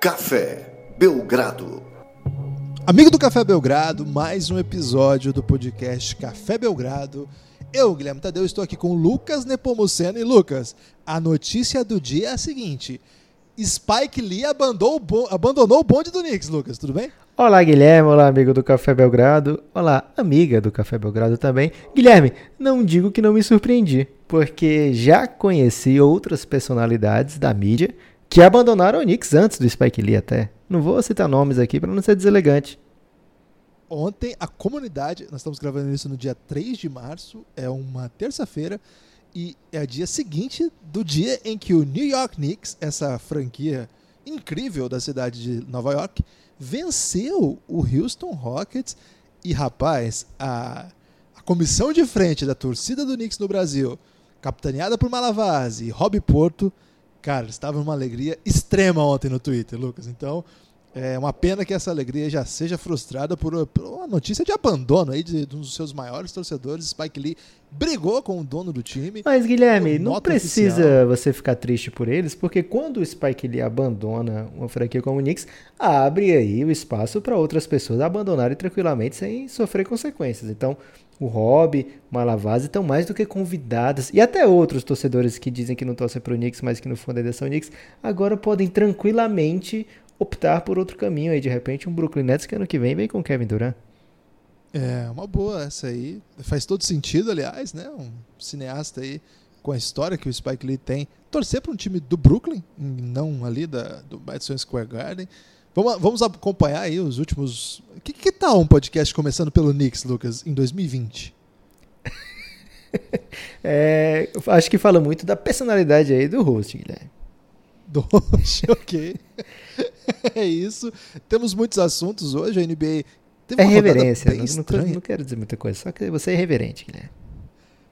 Café Belgrado. Amigo do Café Belgrado, mais um episódio do podcast Café Belgrado. Eu, Guilherme Tadeu, estou aqui com Lucas Nepomuceno. E Lucas, a notícia do dia é a seguinte: Spike Lee abandonou o, bo- abandonou o bonde do Knicks, Lucas, tudo bem? Olá, Guilherme. Olá, amigo do Café Belgrado. Olá, amiga do Café Belgrado também. Guilherme, não digo que não me surpreendi, porque já conheci outras personalidades da mídia que abandonaram o Knicks antes do Spike Lee até. Não vou citar nomes aqui para não ser deselegante. Ontem a comunidade, nós estamos gravando isso no dia 3 de março, é uma terça-feira, e é o dia seguinte do dia em que o New York Knicks, essa franquia incrível da cidade de Nova York, venceu o Houston Rockets. E rapaz, a, a comissão de frente da torcida do Knicks no Brasil, capitaneada por Malavase e Rob Porto, cara, estava numa alegria extrema ontem no Twitter, Lucas. Então, é uma pena que essa alegria já seja frustrada por, por uma notícia de abandono aí de, de um dos seus maiores torcedores. Spike Lee brigou com o dono do time. Mas, Guilherme, não precisa oficial. você ficar triste por eles, porque quando o Spike Lee abandona uma franquia como o Knicks, abre aí o espaço para outras pessoas abandonarem tranquilamente sem sofrer consequências. Então, o Rob, o Malavase estão mais do que convidados, e até outros torcedores que dizem que não torcem para o Knicks, mas que no fundo ainda são Knicks, agora podem tranquilamente optar por outro caminho aí, de repente um Brooklyn Nets que ano que vem vem com Kevin Durant. É, uma boa essa aí. Faz todo sentido, aliás, né? Um cineasta aí com a história que o Spike Lee tem. Torcer para um time do Brooklyn, não ali da, do Madison Square Garden. Vamos, vamos acompanhar aí os últimos. Que, que tal um podcast começando pelo Knicks, Lucas, em 2020? É, acho que fala muito da personalidade aí do host, Guilherme. Doge, ok. é isso. Temos muitos assuntos hoje. A NBA teve É reverência, não, não, não quero dizer muita coisa, só que você é reverente, Guilherme.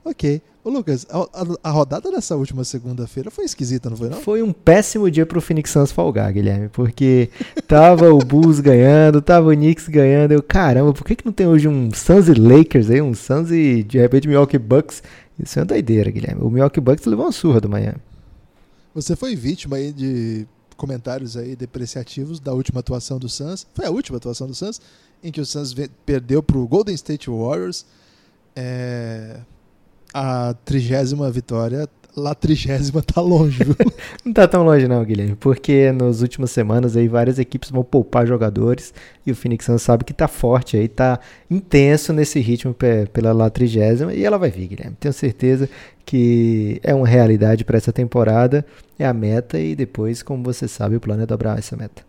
Ok. Ô, Lucas, a, a- a rodada dessa última segunda-feira foi esquisita, não foi não? Foi um péssimo dia pro Phoenix Suns folgar, Guilherme, porque tava o Bulls ganhando, tava o Knicks ganhando, eu, caramba, por que, que não tem hoje um Suns e Lakers aí, um Suns e de repente Milwaukee Bucks? Isso é uma doideira, Guilherme. O Milwaukee Bucks levou uma surra do Miami. Você foi vítima aí de comentários aí depreciativos da última atuação do Suns. Foi a última atuação do Suns, em que o Suns perdeu pro Golden State Warriors. É, a trigésima vitória. Lá trigésima tá longe, viu? Não tá tão longe não, Guilherme, porque nas últimas semanas aí várias equipes vão poupar jogadores e o Phoenix Suns sabe que tá forte aí, tá intenso nesse ritmo pe- pela lá trigésima e ela vai vir, Guilherme. Tenho certeza que é uma realidade para essa temporada, é a meta e depois, como você sabe, o plano é dobrar essa meta.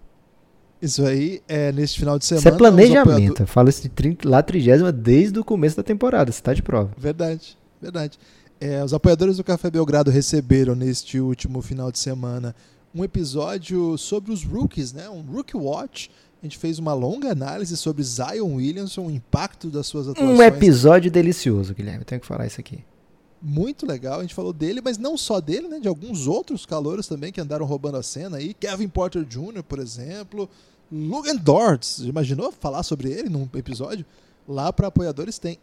Isso aí é neste final de semana. Isso é planejamento, apoiadores- isso de lá trigésima desde o começo da temporada, você tá de prova. Verdade, verdade. É, os apoiadores do Café Belgrado receberam neste último final de semana um episódio sobre os rookies, né? Um Rookie Watch. A gente fez uma longa análise sobre Zion Williamson, o impacto das suas atuações. Um episódio delicioso, Guilherme, tenho que falar isso aqui. Muito legal, a gente falou dele, mas não só dele, né? De alguns outros calouros também que andaram roubando a cena aí. Kevin Porter Jr., por exemplo. Logan Dortz, imaginou falar sobre ele num episódio? Lá para apoiadores tem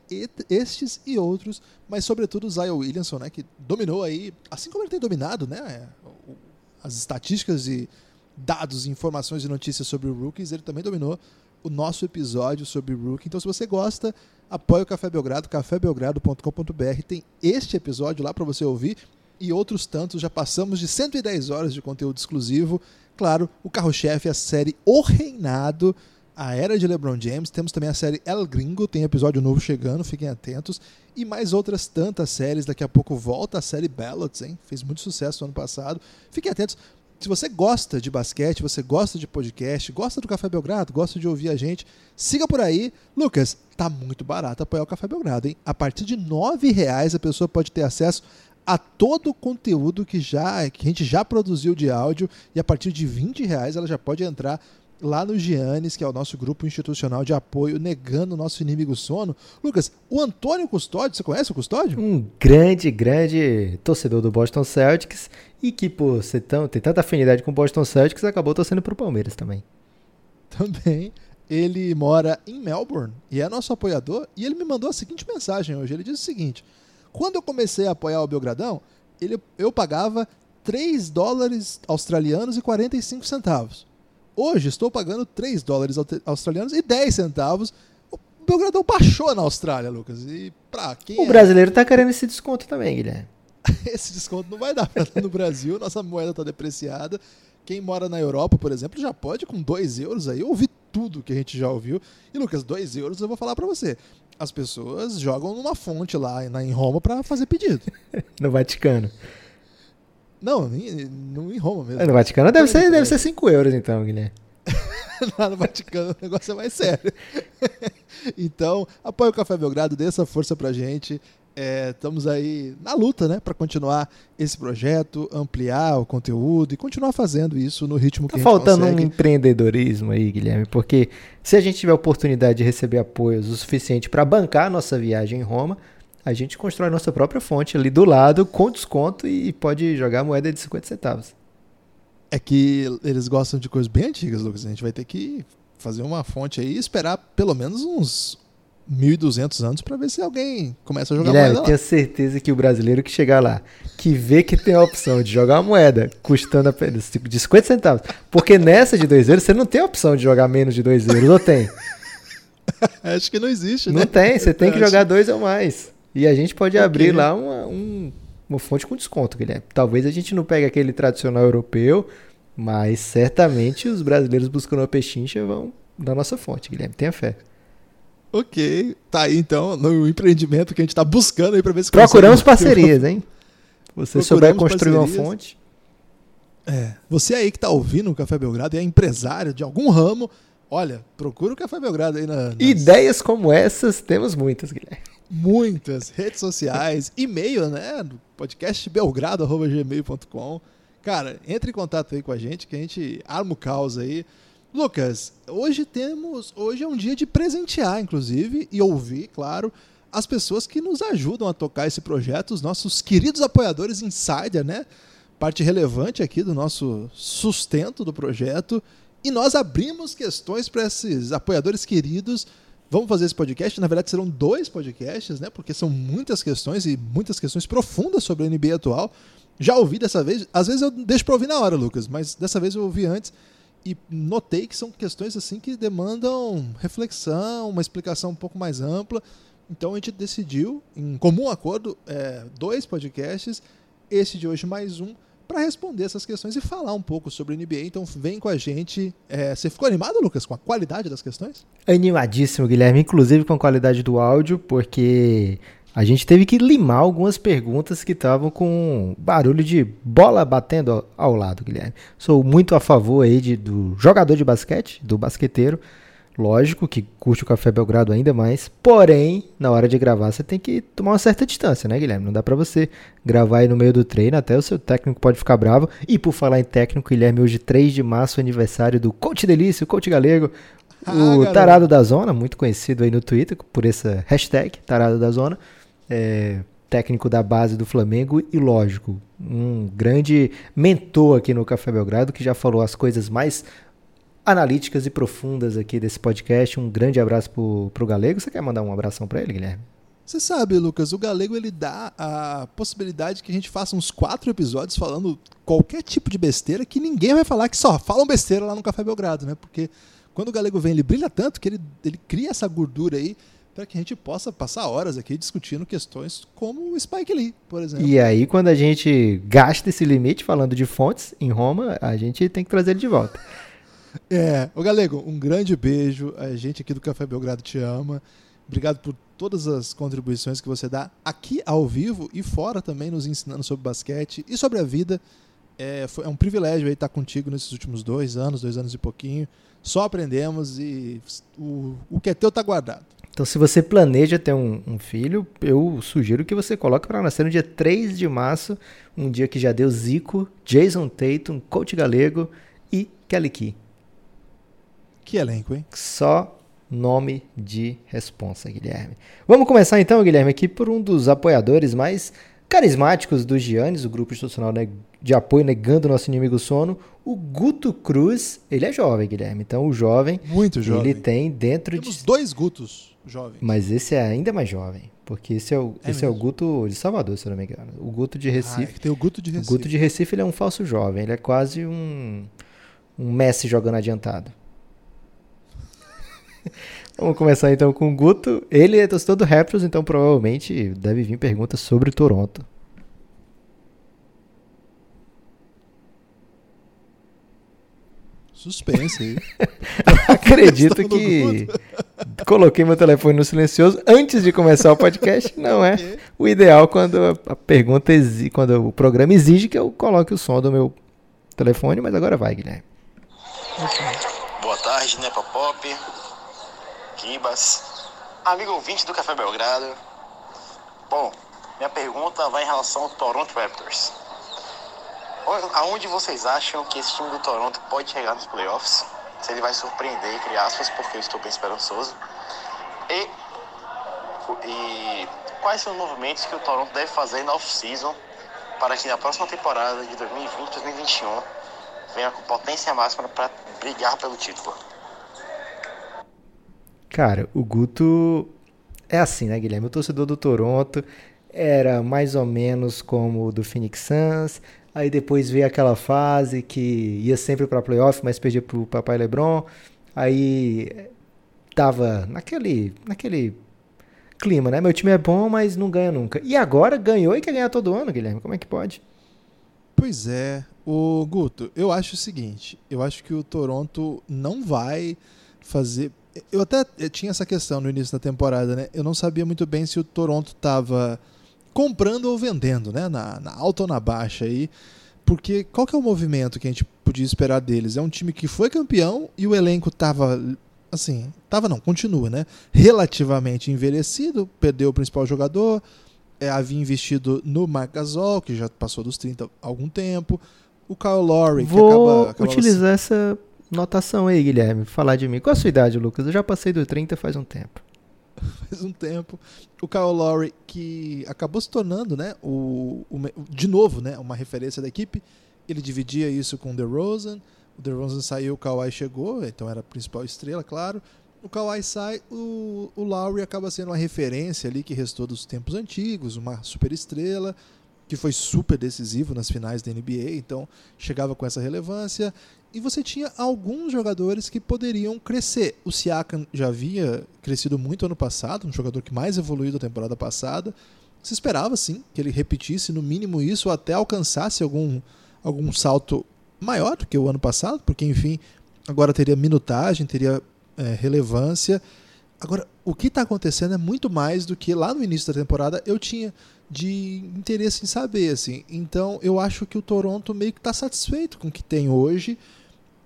estes e outros, mas sobretudo o Zion Williamson, né? Que dominou aí, assim como ele tem dominado, né? o- As estatísticas e dados, informações e notícias sobre o Rookies, ele também dominou o nosso episódio sobre o Rookie. Então, se você gosta, apoie o Café Belgrado, cafébelgrado.com.br. Tem este episódio lá para você ouvir e outros tantos. Já passamos de 110 horas de conteúdo exclusivo. Claro, o carro-chefe é a série O Reinado, a Era de LeBron James. Temos também a série El Gringo, tem episódio novo chegando, fiquem atentos. E mais outras tantas séries. Daqui a pouco volta a série Ballots, hein? Fez muito sucesso no ano passado. Fiquem atentos. Se você gosta de basquete, você gosta de podcast, gosta do Café Belgrado, gosta de ouvir a gente, siga por aí. Lucas, tá muito barato apoiar o Café Belgrado, hein? A partir de 9 reais a pessoa pode ter acesso a todo o conteúdo que, já, que a gente já produziu de áudio e a partir de 20 reais ela já pode entrar lá no Giannis, que é o nosso grupo institucional de apoio, negando o nosso inimigo sono. Lucas, o Antônio Custódio, você conhece o Custódio? Um grande, grande torcedor do Boston Celtics e que, por ser tão, ter tanta afinidade com o Boston Celtics, acabou torcendo pro Palmeiras também. Também. Ele mora em Melbourne e é nosso apoiador. E ele me mandou a seguinte mensagem hoje. Ele diz o seguinte: quando eu comecei a apoiar o Belgradão, ele, eu pagava 3 dólares australianos e 45 centavos. Hoje estou pagando 3 dólares australianos e 10 centavos. O Belgradão baixou na Austrália, Lucas. E pra quem O é- brasileiro tá querendo esse desconto também, Guilherme. esse desconto não vai dar pra no Brasil, nossa moeda está depreciada. Quem mora na Europa, por exemplo, já pode com 2 euros aí ouvir tudo que a gente já ouviu. E Lucas, 2 euros eu vou falar pra você. As pessoas jogam numa fonte lá em Roma pra fazer pedido. No Vaticano. Não, em, não em Roma mesmo. No Vaticano deve ser, deve ser 5 euros, então, Guilherme. lá no Vaticano o negócio é mais sério. então, apoia o Café Belgrado, dê essa força pra gente. É, estamos aí na luta, né, para continuar esse projeto, ampliar o conteúdo e continuar fazendo isso no ritmo que Tá a gente faltando um empreendedorismo aí, Guilherme, porque se a gente tiver a oportunidade de receber apoios o suficiente para bancar a nossa viagem em Roma, a gente constrói nossa própria fonte ali do lado com desconto e pode jogar moeda de 50 centavos. É que eles gostam de coisas bem antigas, Lucas. A gente vai ter que fazer uma fonte aí e esperar pelo menos uns 1.200 anos para ver se alguém começa a jogar Guilherme, moeda lá. tenho certeza que o brasileiro que chegar lá, que vê que tem a opção de jogar uma moeda custando apenas de 50 centavos, porque nessa de 2 euros você não tem a opção de jogar menos de 2 euros, ou tem? Acho que não existe, né? Não tem, você tem que jogar dois ou mais. E a gente pode Ok. abrir lá uma, um- uma fonte com desconto, Guilherme. Talvez a gente não pegue aquele tradicional europeu, mas certamente os brasileiros buscando uma pechincha vão da nossa fonte, Guilherme. Tenha fé. Ok, tá aí então no empreendimento que a gente tá buscando aí para ver se Procuramos parcerias, hein? Você Procuramos souber construir uma parcerias. fonte. É, você aí que tá ouvindo o Café Belgrado e é empresário de algum ramo, olha, procura o Café Belgrado aí na, nas Ideias como essas temos muitas, Guilherme. Muitas redes sociais, e-mail, né, do podcast belgrado@gmail.com. Cara, entre em contato aí com a gente que a gente arma o caos aí. Lucas, hoje temos, hoje é um dia de presentear, inclusive, e ouvir, claro, as pessoas que nos ajudam a tocar esse projeto, os nossos queridos apoiadores insider, né? Parte relevante aqui do nosso sustento do projeto. E nós abrimos questões para esses apoiadores queridos. Vamos fazer esse podcast. Na verdade, serão dois podcasts, né? Porque são muitas questões e muitas questões profundas sobre a NBA atual. Já ouvi dessa vez. Às vezes eu deixo para ouvir na hora, Lucas, mas dessa vez eu ouvi antes e notei que são questões assim que demandam reflexão, uma explicação um pouco mais ampla. Então a gente decidiu, em comum acordo, é, dois podcasts, esse de hoje mais um, para responder essas questões e falar um pouco sobre a NBA. Então vem com a gente. É, você ficou animado, Lucas, com a qualidade das questões? Animadíssimo, Guilherme, inclusive com a qualidade do áudio, porque a gente teve que limar algumas perguntas que estavam com barulho de bola batendo ao- ao lado, Guilherme. Sou muito a favor aí de, do jogador de basquete, do basqueteiro, lógico que curte o Café Belgrado ainda mais, porém, na hora de gravar você tem que tomar uma certa distância, né, Guilherme? Não dá pra você gravar aí no meio do treino, até o seu técnico pode ficar bravo. E por falar em técnico, Guilherme, hoje 3 de março, aniversário do Coach Delício, Coach Galego, Ah, o garoto. Tarado da Zona, muito conhecido aí no Twitter por essa hashtag, Tarado da Zona, é, técnico da base do Flamengo e, lógico, um grande mentor aqui no Café Belgrado, que já falou as coisas mais analíticas e profundas aqui desse podcast. Um grande abraço pro, pro Galego. Você quer mandar um abração pra ele, Guilherme? Você sabe, Lucas, o Galego ele dá a possibilidade que a gente faça uns quatro episódios falando qualquer tipo de besteira que ninguém vai falar que só falam besteira lá no Café Belgrado, né? Porque quando o Galego vem, ele brilha tanto que ele, ele cria essa gordura aí para que a gente possa passar horas aqui discutindo questões como o Spike Lee, por exemplo. E aí, quando a gente gasta esse limite falando de fontes em Roma, a gente tem que trazer ele de volta. É, o Galego, um grande beijo. A gente aqui do Café Belgrado te ama. Obrigado por todas as contribuições que você dá aqui ao vivo e fora também nos ensinando sobre basquete e sobre a vida. É, foi, é um privilégio estar contigo nesses últimos dois anos, dois anos e pouquinho. Só aprendemos e o, o que é teu tá guardado. Então, se você planeja ter um, um filho, eu sugiro que você coloque para nascer no dia 3 de março, um dia que já deu Zico, Jason Tatum, Coach Galego e Kelly Key. Que elenco, hein? Só nome de responsa, Guilherme. Vamos começar então, Guilherme, aqui por um dos apoiadores mais carismáticos do Giannis, o grupo institucional né, de apoio negando nosso inimigo sono, o Guto Cruz. Ele é jovem, Guilherme. Então, o jovem, Muito jovem. ele tem dentro Temos de dois Gutos jovens. mas esse é ainda mais jovem, porque esse é o, É esse é o? Guto de Salvador, se eu não me engano. O Guto de Ah, é Recife. que tem o Guto de o Recife. Guto de Recife ele é um falso jovem, ele é quase um um Messi jogando adiantado. Vamos começar então com o Guto. Ele é torcedor do Raptors, então provavelmente deve vir perguntas sobre Toronto. Suspense aí. Acredito que coloquei meu telefone no silencioso antes de começar o podcast. Não é o ideal quando a pergunta exige, quando o programa exige que eu coloque o som do meu telefone, mas agora vai, Guilherme. Boa tarde, Nepa Pop, Kibas, amigo ouvinte do Café Belgrado. Bom, minha pergunta vai em relação ao Toronto Raptors. Aonde vocês acham que esse time do Toronto pode chegar nos playoffs? Se ele vai surpreender, entre aspas, porque eu estou bem esperançoso. E, e quais são os movimentos que o Toronto deve fazer na off-season para que na próxima temporada de 2020-2021 venha com potência máxima para brigar pelo título? Cara, o Guto é assim, né, Guilherme? O torcedor do Toronto era mais ou menos como o do Phoenix Suns, Aí depois veio aquela fase que ia sempre para playoff, mas perdia pro papai LeBron. Aí tava naquele, naquele clima, né? Meu time é bom, mas não ganha nunca. E agora ganhou e quer ganhar todo ano, Guilherme. Como é que pode? Pois é. O Guto, eu acho o seguinte, eu acho que o Toronto não vai fazer eu até tinha essa questão no início da temporada, né? Eu não sabia muito bem se o Toronto estava comprando ou vendendo, né? Na, na alta ou na baixa aí. Porque qual que é o movimento que a gente podia esperar deles? É um time que foi campeão e o elenco tava assim, tava não, continua, né? Relativamente envelhecido, perdeu o principal jogador, é, havia investido no Marc Gasol, que já passou dos 30 há algum tempo, o Kyle Lowry, Vou que acaba, acaba utilizar essa notação aí, Guilherme, falar de mim. Qual a sua idade, Lucas? Eu já passei do 30 faz um tempo. faz um tempo. O Kyle Lowry, que acabou se tornando, né, o, o, de novo, né, uma referência da equipe. Ele dividia isso com o DeRozan. O DeRozan saiu, o Kawhi chegou, então era a principal estrela, claro. O Kawhi sai, o, o Lowry acaba sendo uma referência ali que restou dos tempos antigos, uma super estrela que foi super decisivo nas finais da NBA, então chegava com essa relevância e você tinha alguns jogadores que poderiam crescer. O Siakam já havia crescido muito ano passado, um jogador que mais evoluiu da temporada passada. Se esperava, sim, que ele repetisse no mínimo isso ou até alcançasse algum, algum salto maior do que o ano passado, porque, enfim, agora teria minutagem, teria é, relevância. Agora, o que está acontecendo é muito mais do que lá no início da temporada eu tinha de interesse em saber. assim. Então, eu acho que o Toronto meio que está satisfeito com o que tem hoje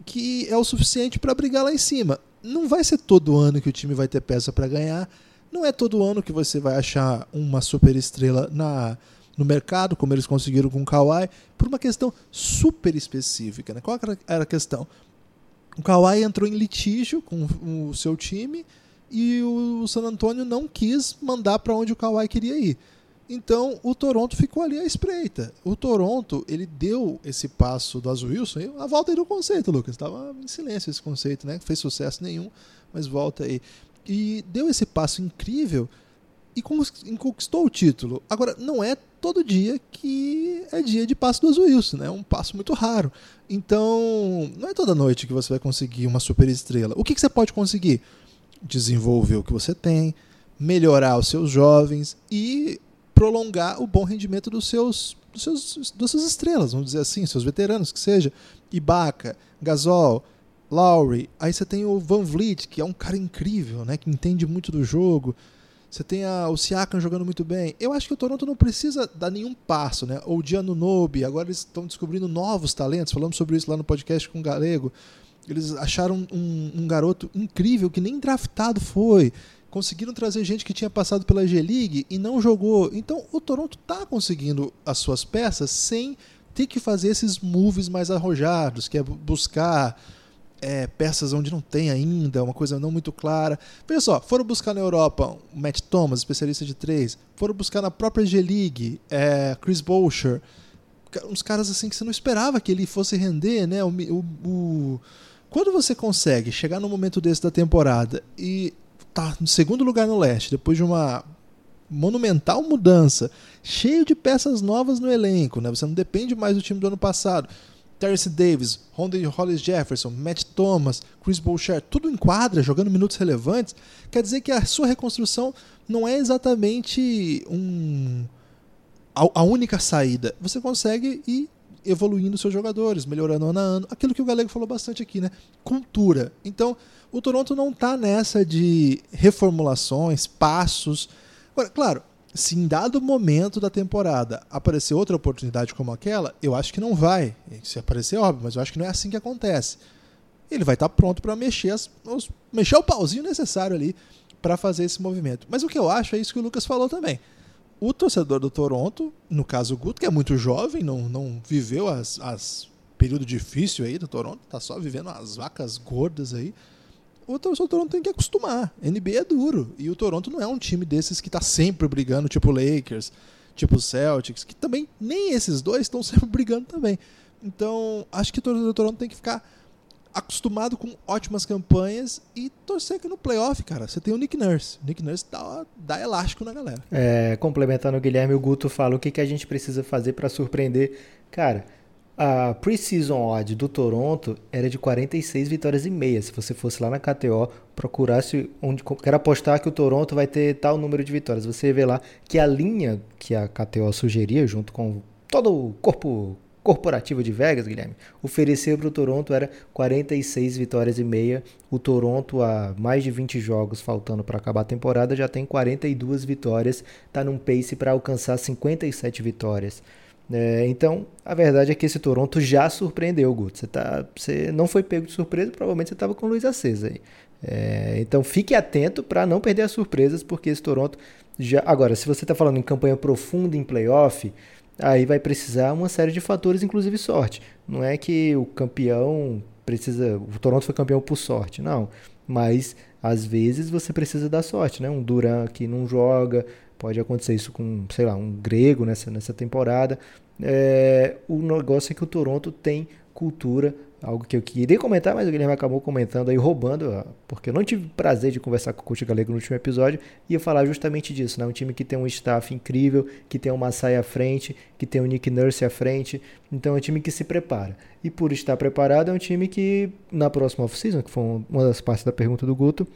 que é o suficiente para brigar lá em cima. Não vai ser todo ano que o time vai ter peça para ganhar. Não é todo ano que você vai achar uma super estrela na, no mercado, como eles conseguiram com o Kawhi, por uma questão super específica. Né? Qual era a questão? O Kawhi entrou em litígio com o seu time e o San Antonio não quis mandar para onde o Kawhi queria ir. Então o Toronto ficou ali à espreita. O Toronto ele deu esse passo do Azul Wilson, a volta aí do conceito, Lucas. Estava em silêncio esse conceito, né? Não fez sucesso nenhum, mas volta aí. E deu esse passo incrível e conquistou o título. Agora, não é todo dia que é dia de passo do Wilson, né? É um passo muito raro. Então, não é toda noite que você vai conseguir uma super estrela. O que, que você pode conseguir? Desenvolver o que você tem, melhorar os seus jovens e prolongar o bom rendimento dos seus, dos seus das suas estrelas, vamos dizer assim, seus veteranos, que seja Ibaka, Gasol, Lowry, aí você tem o Van Vliet, que é um cara incrível, né, que entende muito do jogo. Você tem a, o Siakam jogando muito bem. Eu acho que o Toronto não precisa dar nenhum passo, né? Ou o Gianno Nobe, agora eles estão descobrindo novos talentos. Falamos sobre isso lá no podcast com o Galego. Eles acharam um, um garoto incrível que nem draftado foi conseguiram trazer gente que tinha passado pela G-League e não jogou. Então o Toronto está conseguindo as suas peças sem ter que fazer esses moves mais arrojados, que é buscar é, peças onde não tem ainda, uma coisa não muito clara. Veja só, foram buscar na Europa o Matt Thomas, especialista de três, foram buscar na própria G-League é, Chris Boucher, uns caras assim que você não esperava que ele fosse render, né? O, o, o... Quando você consegue chegar no momento desse da temporada e tá no segundo lugar no leste, depois de uma monumental mudança, cheio de peças novas no elenco, né? Você não depende mais do time do ano passado. Terrence Davis, Hollis Jefferson, Matt Thomas, Chris Boucher, tudo em quadra, jogando minutos relevantes, quer dizer que a sua reconstrução não é exatamente um a, a única saída. Você consegue ir evoluindo seus jogadores, melhorando ano a ano. Aquilo que o Galego falou bastante aqui, né? Cultura. Então, o Toronto não está nessa de reformulações, passos. Agora, claro, se em dado momento da temporada aparecer outra oportunidade como aquela, eu acho que não vai. Se aparecer, óbvio, mas eu acho que não é assim que acontece. Ele vai estar pronto para mexer, mexer o pauzinho necessário ali para fazer esse movimento. Mas o que eu acho é isso que o Lucas falou também. O torcedor do Toronto, no caso o Guto, que é muito jovem, não, não viveu as, as período difícil aí do Toronto, tá só vivendo as vacas gordas aí o Toronto tem que acostumar. NBA é duro. E o Toronto não é um time desses que está sempre brigando, tipo Lakers, tipo Celtics, que também nem esses dois estão sempre brigando também. Então, acho que o Toronto tem que ficar acostumado com ótimas campanhas e torcer que no playoff, cara, você tem o Nick Nurse. O Nick Nurse dá, dá elástico na galera. É, complementando o Guilherme, o Guto fala o que, que a gente precisa fazer para surpreender. Cara, a preseason odd do Toronto era de 46 vitórias e meia. Se você fosse lá na KTO, procurasse onde quer apostar que o Toronto vai ter tal número de vitórias, você vê lá que a linha que a KTO sugeria junto com todo o corpo corporativo de Vegas, Guilherme, oferecer para o Toronto era 46 vitórias e meia. O Toronto, há mais de 20 jogos faltando para acabar a temporada, já tem 42 vitórias, está num pace para alcançar 57 vitórias. É, então, a verdade é que esse Toronto já surpreendeu, Guto. Você, tá, você não foi pego de surpresa, provavelmente você estava com o Luiz Acesa aí. É, então, fique atento para não perder as surpresas, porque esse Toronto já. Agora, se você está falando em campanha profunda em playoff, aí vai precisar uma série de fatores, inclusive sorte. Não é que o campeão precisa. O Toronto foi campeão por sorte, não. Mas às vezes você precisa da sorte, né? Um Duran que não joga, Pode acontecer isso com, sei lá, um grego nessa, nessa temporada. É, o negócio é que o Toronto tem cultura, algo que eu queria comentar, mas o Guilherme acabou comentando aí, roubando, porque eu não tive prazer de conversar com o Coach Galego no último episódio, e ia falar justamente disso, né? Um time que tem um staff incrível, que tem o Masai à frente, que tem o Nick Nurse à frente, então é um time que se prepara. E por estar preparado, é um time que, na próxima off-season, que foi uma das partes da pergunta do Guto,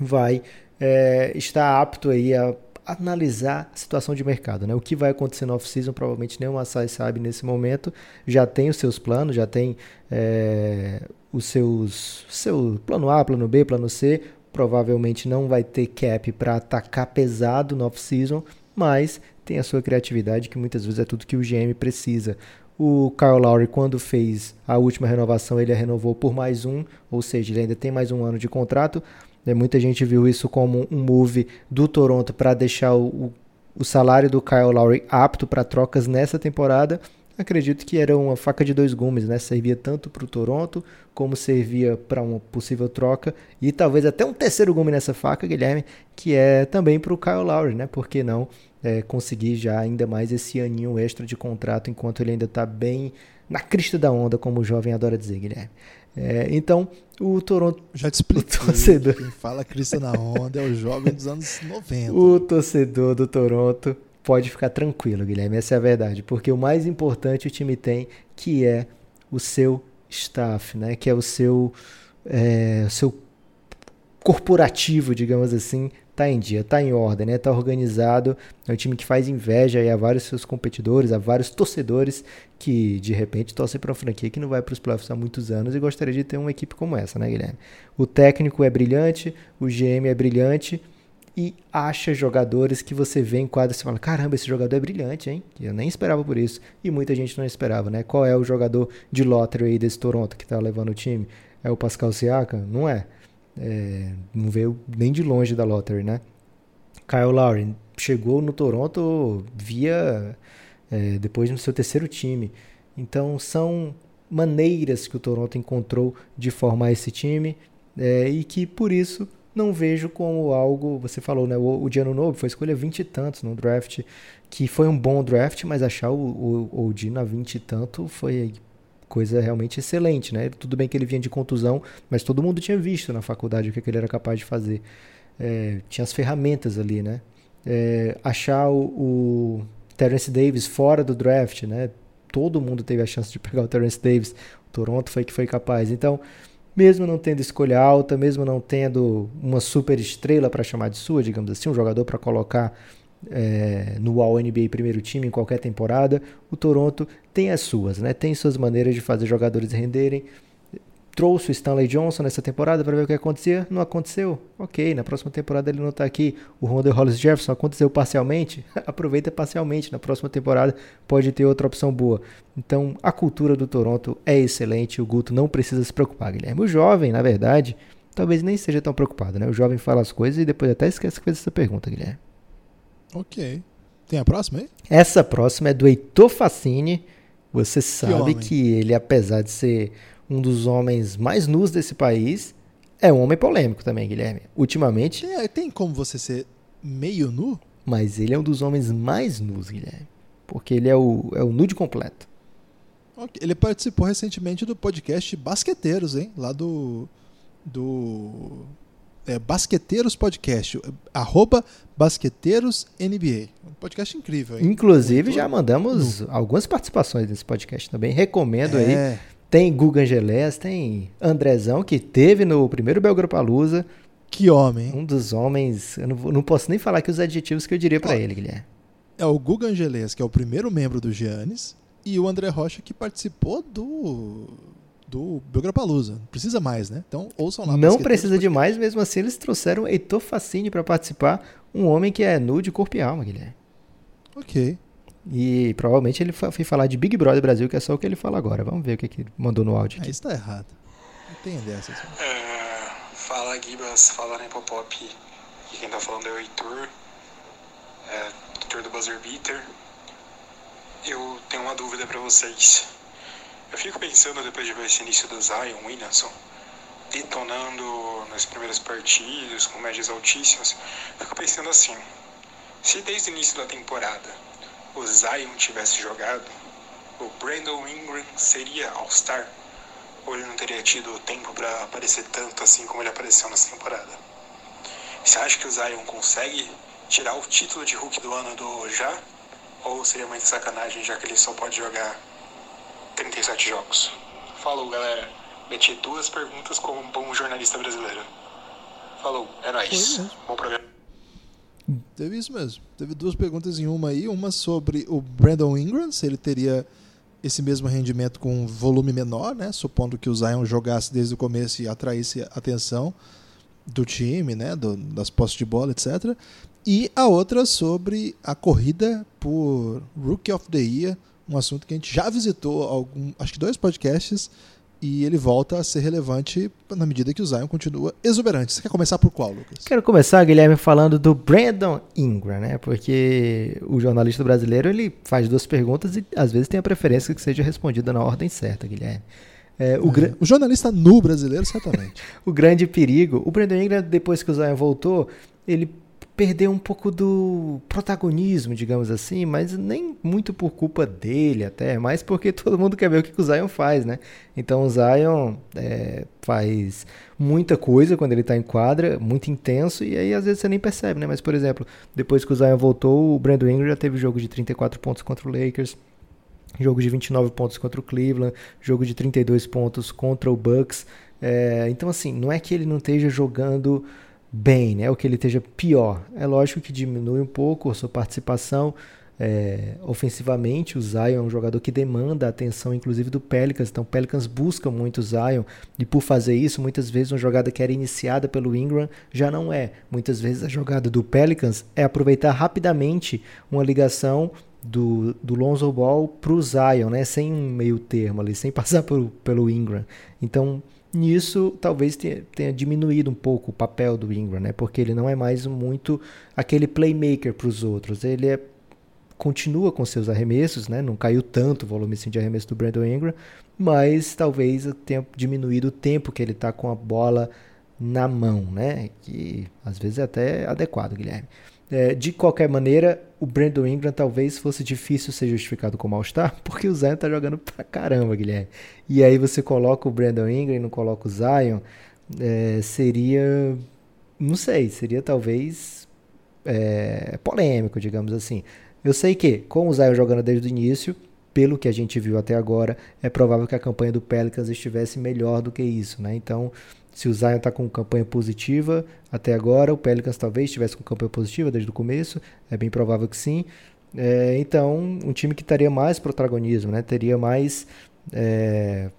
vai é, estar apto aí a analisar a situação de mercado, né? O que vai acontecer no off-season, provavelmente nenhum Assai sabe nesse momento. Já tem os seus planos, já tem é, os seus seu plano A, plano B, plano C. Provavelmente não vai ter cap para atacar pesado no off-season, mas tem a sua criatividade, que muitas vezes é tudo que o GM precisa. O Kyle Lowry, quando fez a última renovação, ele a renovou por mais um, ou seja, ele ainda tem mais um ano de contrato. Né, muita gente viu isso como um move do Toronto para deixar o, o salário do Kyle Lowry apto para trocas nessa temporada. Acredito que era uma faca de dois gumes, né? Servia tanto para o Toronto como servia para uma possível troca e talvez até um terceiro gume nessa faca, Guilherme, que é também para o Kyle Lowry, né? Por que não é, conseguir já ainda mais esse aninho extra de contrato enquanto ele ainda está bem na crista da onda, como o jovem adora dizer, Guilherme. É, então, o Toronto. Já te expliquei. Torcedor... Quem fala Crista na onda é o jovem dos anos 90. O torcedor do Toronto pode ficar tranquilo, Guilherme. Essa é a verdade. Porque o mais importante o time tem, que é o seu staff, né? Que é o seu, é, o seu corporativo, digamos assim, tá em dia, tá em ordem, né? Tá organizado. É um time que faz inveja aí a vários seus competidores, a vários torcedores que de repente torcem para uma franquia que não vai para os playoffs há muitos anos e gostaria de ter uma equipe como essa, né, Guilherme? O técnico é brilhante, o GM é brilhante e acha jogadores que você vê em quadro e fala: caramba, esse jogador é brilhante, hein? Eu nem esperava por isso. E muita gente não esperava, né? Qual é o jogador de lottery aí desse Toronto que tá levando o time? É o Pascal Siakam? Não é. É, não veio nem de longe da lottery, né? Kyle Lowry chegou no Toronto via é, depois no seu terceiro time. Então são maneiras que o Toronto encontrou de formar esse time é, e que por isso não vejo como algo. Você falou, né? O, Diano Novo foi escolha 20 e tantos no draft, que foi um bom draft, mas achar o, o, o Dino a 20 e tanto foi coisa realmente excelente, né? Tudo bem que ele vinha de contusão, mas todo mundo tinha visto na faculdade o que, ele era capaz de fazer. É, tinha as ferramentas ali, né? É, achar o, o Terence Davis fora do draft, né? todo mundo teve a chance de pegar o Terence Davis. O Toronto foi que foi capaz. Então, mesmo não tendo escolha alta, mesmo não tendo uma super estrela para chamar de sua, digamos assim, um jogador para colocar é, no All NBA primeiro time em qualquer temporada, o Toronto tem as suas, né? Tem suas maneiras de fazer jogadores renderem trouxe o Stanley Johnson nessa temporada para ver o que acontecia. Não aconteceu. Ok, na próxima temporada ele não está aqui. O Ronda Hollis Jefferson aconteceu parcialmente. Aproveita parcialmente. Na próxima temporada pode ter outra opção boa. Então a cultura do Toronto é excelente. O Guto não precisa se preocupar, Guilherme. O jovem, na verdade, talvez nem seja tão preocupado, né? O jovem fala as coisas e depois até esquece que fez essa pergunta, Guilherme. Ok. Tem a próxima aí? Essa próxima é do Heitor Facini. Você sabe que, que ele, apesar de ser um dos homens mais nus desse país, é um homem polêmico também, Guilherme. Ultimamente. É, tem como você ser meio nu? Mas ele é um dos homens mais nus, Guilherme. Porque ele é o, é o nude completo. Okay. Ele participou recentemente do podcast Basqueteiros, hein? Lá do. Do. É, Basqueteiros Podcast. Arroba Basqueteiros NBA. Um podcast incrível, hein? Inclusive, já mandamos algumas participações nesse podcast também. Recomendo é. aí tem Guga Angelés, tem Andrezão, que teve no primeiro Belgropalusa. Que homem. Um dos homens. Eu não, não posso nem falar aqui os adjetivos que eu diria para ele, Guilherme. É o Guga Angelés, que é o primeiro membro do Giannis, e o André Rocha, que participou do do Belgrapalusa. Não precisa mais, né? Então ouçam lá. Não precisa de mais, mesmo assim eles trouxeram Heitor Facini para participar, um homem que é nu de corpo e alma, Guilherme. Ok. E provavelmente ele foi falar de Big Brother Brasil, que é só o que ele fala agora. Vamos ver o que, ele mandou no áudio. Aqui. Ah, isso tá errado. Não tem dessas. É, fala Gibas, fala Nepopop. E quem tá falando é o Heitor, é, Heitor do Buzzer Beater. Eu tenho uma dúvida para vocês. Eu fico pensando depois de ver esse início do Zion Williamson detonando nas primeiras partidas com médias altíssimas, fico pensando assim: se desde o início da temporada o Zion tivesse jogado, o Brandon Ingram seria All-Star? Ou ele não teria tido tempo para aparecer tanto assim como ele apareceu nessa temporada? Você acha que o Zion consegue tirar o título de Hulk do ano do já? Ou seria muita sacanagem já que ele só pode jogar 37 jogos? Falou, galera. Meti duas perguntas como um bom jornalista brasileiro. Falou, é nóis. Bom programa. Teve isso mesmo. Teve duas perguntas em uma aí. Uma sobre o Brandon Ingram, se ele teria esse mesmo rendimento com volume menor, né? Supondo que o Zion jogasse desde o começo e atraísse a atenção do time, né? Do, das postes de bola, etc. E a outra sobre a corrida por Rookie of the Year, um assunto que a gente já visitou algum, acho que dois podcasts e ele volta a ser relevante na medida que o Zion continua exuberante. Você quer começar por qual, Lucas? Quero começar, Guilherme, falando do Brandon Ingram, né? Porque o jornalista brasileiro ele faz duas perguntas e às vezes tem a preferência que seja respondida na ordem certa, Guilherme. É, o, é, o, jornalista nu brasileiro, certamente. o grande perigo. O Brandon Ingram, depois que o Zion voltou, ele perdeu um pouco do protagonismo, digamos assim, mas nem muito por culpa dele até, mas porque todo mundo quer ver o que o Zion faz, né? Então o Zion é, faz muita coisa quando ele está em quadra, muito intenso, e aí às vezes você nem percebe, né? Mas, por exemplo, depois que o Zion voltou, o Brandon Ingram já teve jogo de 34 pontos contra o Lakers, jogo de 29 pontos contra o Cleveland, jogo de 32 pontos contra o Bucks. É, então, assim, não é que ele não esteja jogando bem, né? ou que ele esteja pior. É lógico que diminui um pouco a sua participação é, ofensivamente. O Zion é um jogador que demanda a atenção, inclusive, do Pelicans. Então, o Pelicans busca muito o Zion e, por fazer isso, muitas vezes uma jogada que era iniciada pelo Ingram já não é. Muitas vezes a jogada do Pelicans é aproveitar rapidamente uma ligação do, do Lonzo Ball para o Zion, né? sem um meio termo ali, sem passar por, pelo Ingram. Então, Nisso, talvez tenha, tenha, diminuído um pouco o papel do Ingram, né? Porque ele não é mais muito aquele playmaker para os outros. Ele é, continua com seus arremessos, né? Não caiu tanto o volume assim, de arremesso do Brandon Ingram, mas talvez tenha diminuído o tempo que ele está com a bola na mão, né? Que às vezes é até adequado, Guilherme. É, de qualquer maneira, o Brandon Ingram talvez fosse difícil ser justificado como All-Star, porque o Zion tá jogando pra caramba, Guilherme. E aí você coloca o Brandon Ingram e não coloca o Zion, é, seria. Não sei, seria talvez é, polêmico, digamos assim. Eu sei que, com o Zion jogando desde o início, pelo que a gente viu até agora, é provável que a campanha do Pelicans estivesse melhor do que isso, né? Então, se o Zion está com campanha positiva até agora, o Pelicans talvez estivesse com campanha positiva desde o começo, é bem provável que sim. É, então, um time que teria mais protagonismo, né? teria mais, é,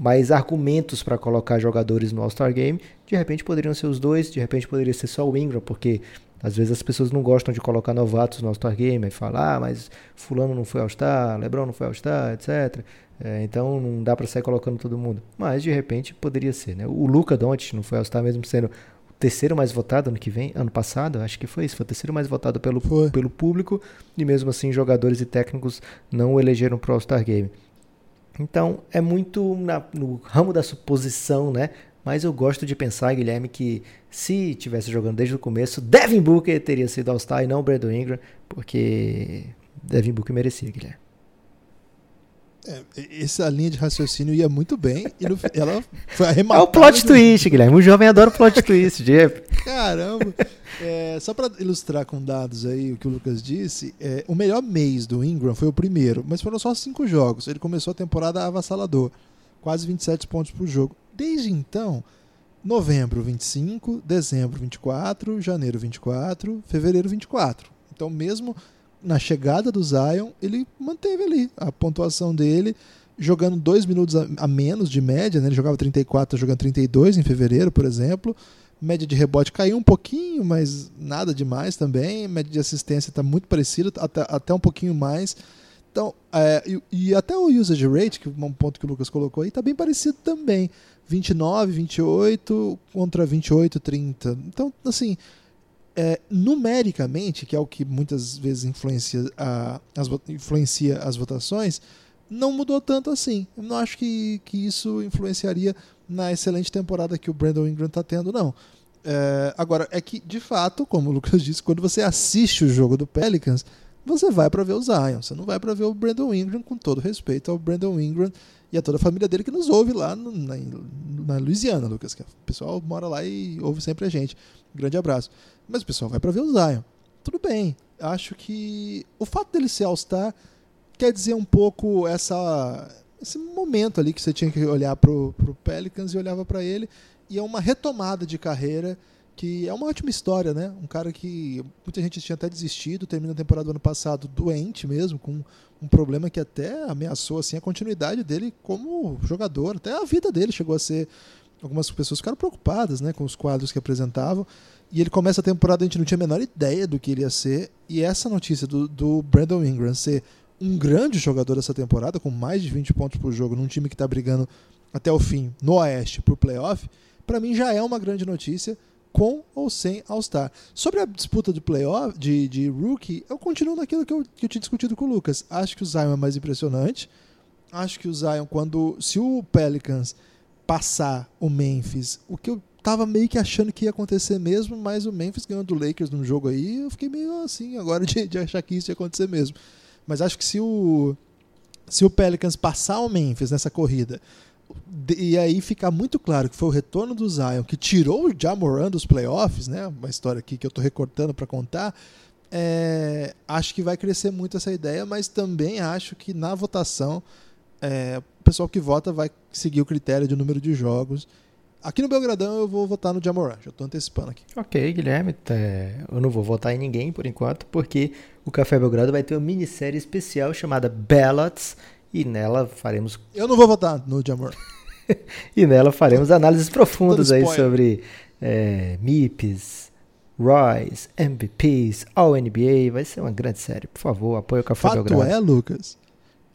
mais argumentos para colocar jogadores no All-Star Game. De repente poderiam ser os dois, de repente poderia ser só o Ingram, porque às vezes as pessoas não gostam de colocar novatos no All-Star Game e falar, ah, mas Fulano não foi All-Star, Lebron não foi All-Star, etc. É, então não dá para sair colocando todo mundo. Mas de repente poderia ser, né? O Luca Doncic não foi All-Star mesmo sendo o terceiro mais votado ano que vem, ano passado, acho que foi isso, foi o terceiro mais votado pelo, pelo público e mesmo assim jogadores e técnicos não o elegeram pro All-Star Game. Então é muito na, no ramo da suposição, né? Mas eu gosto de pensar, Guilherme, que se tivesse jogando desde o começo, Devin Booker teria sido All-Star e não Brandon Ingram, porque Devin Booker merecia, Guilherme. É, essa linha de raciocínio ia muito bem e no, ela foi arrematada. É o plot do... twist, Guilherme. O jovem adora o plot twist, Jeff. Caramba! É, só para ilustrar com dados aí o que o Lucas disse, é, o melhor mês do Ingram foi o primeiro, mas foram só cinco jogos. Ele começou a temporada avassalador, quase 27 pontos por jogo. Desde então, novembro 25, dezembro 24, janeiro 24, fevereiro 24. Então, mesmo na chegada do Zion, ele manteve ali a pontuação dele, jogando dois minutos a, a menos de média, né? ele jogava 34, jogando 32 em fevereiro, por exemplo. Média de rebote caiu um pouquinho, mas nada demais também. Média de assistência está muito parecida, até, até um pouquinho mais. Então, é, e, e, até o usage rate, que é um ponto que o Lucas colocou aí, está bem parecido também. 29, 28 contra 28, 30. Então, assim, é, numericamente, que é o que muitas vezes influencia, a, as, influencia as votações, não mudou tanto assim. Eu não acho que, que isso influenciaria na excelente temporada que o Brandon Ingram está tendo, não. É, agora, é que, de fato, como o Lucas disse, quando você assiste o jogo do Pelicans, você vai para ver o Zion, você não vai para ver o Brandon Ingram, com todo respeito ao Brandon Ingram e a toda a família dele que nos ouve lá no, na, na Louisiana, Lucas. Que o pessoal mora lá e ouve sempre a gente. Grande abraço. Mas o pessoal vai para ver o Zion. Tudo bem. Acho que o fato dele ser All-Star quer dizer um pouco essa, esse momento ali que você tinha que olhar pro, pro Pelicans e olhava para ele. E é uma retomada de carreira que é uma ótima história, né? Um cara que muita gente tinha até desistido, termina a temporada do ano passado doente mesmo, com um problema que até ameaçou assim a continuidade dele como jogador, até a vida dele chegou a ser algumas pessoas ficaram preocupadas, né, com os quadros que apresentavam. E ele começa a temporada, a gente não tinha a menor ideia do que ele ia ser. E essa notícia do, do Brandon Ingram ser um grande jogador dessa temporada, com mais de 20 pontos por jogo, num time que está brigando até o fim no Oeste por playoff, para mim já é uma grande notícia, com ou sem All-Star. Sobre a disputa de playoff, de, de rookie, eu continuo naquilo que eu, que eu tinha discutido com o Lucas. Acho que o Zion é mais impressionante. Acho que o Zion, quando. Se o Pelicans passar o Memphis, o que eu tava meio que achando que ia acontecer mesmo, mas o Memphis ganhou do Lakers num jogo aí, eu fiquei meio assim agora de, de achar que isso ia acontecer mesmo. Mas acho que se o se o Pelicans passar o Memphis nessa corrida e aí ficar muito claro que foi o retorno do Zion que tirou o Jamoran dos playoffs, né? Uma história aqui que eu estou recortando para contar. É, acho que vai crescer muito essa ideia, mas também acho que na votação é, o pessoal que vota vai seguir o critério de número de jogos Aqui no Belgradão eu vou votar no Jamoran, já estou antecipando aqui. Ok, Guilherme, é, eu não vou votar em ninguém por enquanto, porque o Café Belgrado vai ter uma minissérie especial chamada Ballots e nela faremos. Eu não vou votar no Jamoran. e nela faremos análises profundas aí sobre é, MIPs, ROYs, MVPs, All NBA. Vai ser uma grande série. Por favor, apoie o Café Fato Belgrado. é, Lucas,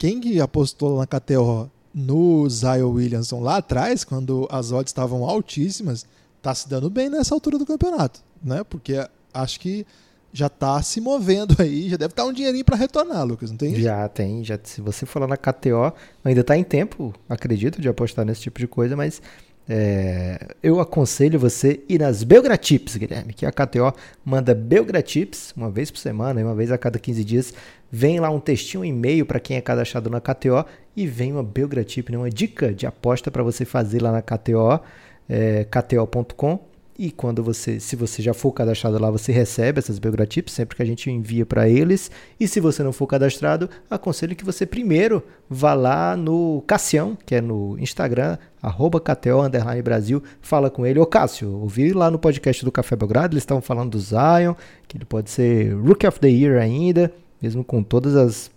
quem que apostou na KTO no Zion Williamson lá atrás, quando as odds estavam altíssimas, tá se dando bem nessa altura do campeonato, né? Porque acho que já tá se movendo aí, já deve estar tá um dinheirinho para retornar, Lucas, não tem? Já tem, já se você for lá na KTO, ainda tá em tempo, acredito, de apostar nesse tipo de coisa, mas é, eu aconselho você ir nas Belgratips, Guilherme, que a KTO manda Belgratips uma vez por semana, uma vez a cada 15 dias. Vem lá um textinho, um e-mail para quem é cadastrado na KTO e vem uma Belgratip, né, uma dica de aposta para você fazer lá na KTO, é, kto.com. E quando você, se você já for cadastrado lá, você recebe essas Belgratips sempre que a gente envia para eles. E se você não for cadastrado, aconselho que você primeiro vá lá no Cassião, que é no Instagram, arroba KTO Brasil, fala com ele. Ô Cássio, ouvi lá no podcast do Café Belgrado, eles estavam falando do Zion, que ele pode ser Rookie of the Year ainda, mesmo com todas as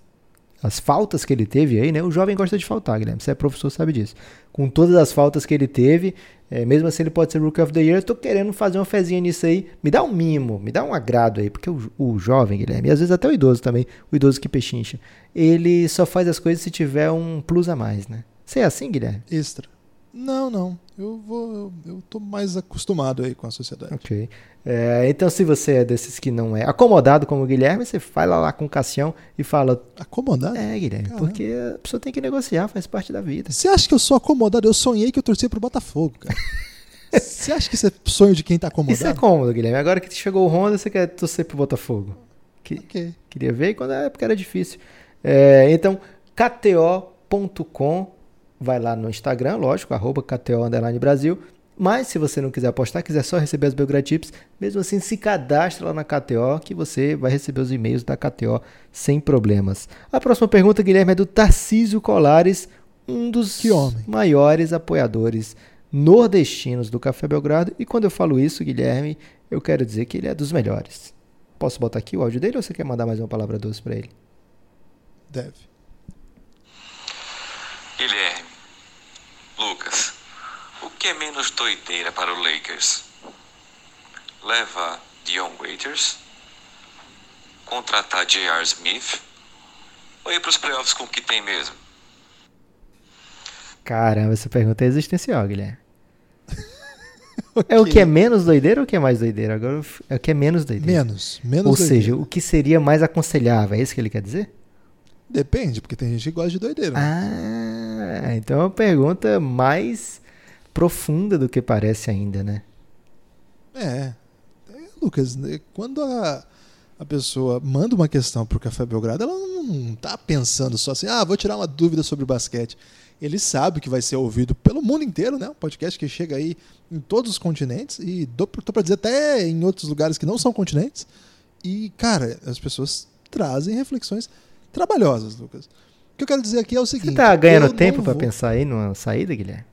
as faltas que ele teve aí, né? O jovem gosta de faltar, Guilherme. Você é professor, sabe disso. Com todas as faltas que ele teve, é, mesmo assim ele pode ser Rookie of the Year. Eu tô querendo fazer uma fezinha nisso aí. Me dá um mimo, me dá um agrado aí. Porque o, o jovem, Guilherme, e às vezes até o idoso também, o idoso que pechincha, ele só faz as coisas se tiver um plus a mais, né? Você é assim, Guilherme? Extra. Não, não. Eu vou. Eu, tô mais acostumado aí com a sociedade. Ok. É, então, se você é desses que não é acomodado como o Guilherme, você fala lá com o Cassião e fala. Acomodado? É, Guilherme, Caramba. porque a pessoa tem que negociar, faz parte da vida. Você acha que eu sou acomodado? Eu sonhei que eu torcia pro Botafogo, cara. Você acha que isso é sonho de quem tá acomodado? Isso é cômodo, Guilherme. Agora que chegou o Honda, você quer torcer pro Botafogo. Que, okay. Queria ver quando a época era difícil. É, então, KTO.com, vai lá no Instagram, lógico, arroba KTO Brasil mas se você não quiser apostar, quiser só receber as Belgratips, mesmo assim se cadastre lá na KTO que você vai receber os e-mails da KTO sem problemas. A próxima pergunta, Guilherme, é do Tarcísio Colares, um dos maiores apoiadores nordestinos do Café Belgrado. E quando eu falo isso, Guilherme, eu quero dizer que ele é dos melhores. Posso botar aqui o áudio dele ou você quer mandar mais uma palavra doce para ele? Deve. Guilherme, Lucas, o que é menos doideira para o Lakers? Levar Dion Waiters? Contratar J.R. Smith? Ou ir para os playoffs com o que tem mesmo? Caramba, essa pergunta é existencial, Guilherme. okay. É o que é menos doideira ou o que é mais doideira? Agora é o que é menos doideira. Menos, menos Ou doideira. seja, o que seria mais aconselhável, é isso que ele quer dizer? Depende, porque tem gente que gosta de doideira. Ah, então é uma pergunta mais profunda do que parece ainda, né? É. é Lucas, né, quando a, a pessoa manda uma questão para o Café Belgrado, ela não está pensando só assim, ah, vou tirar uma dúvida sobre basquete. Ele sabe que vai ser ouvido pelo mundo inteiro, né? Um podcast que chega aí em todos os continentes e tô para dizer até em outros lugares que não são continentes. E, cara, as pessoas trazem reflexões trabalhosas, Lucas. O que eu quero dizer aqui é o seguinte. Você tá ganhando tempo para pensar aí numa saída, Guilherme?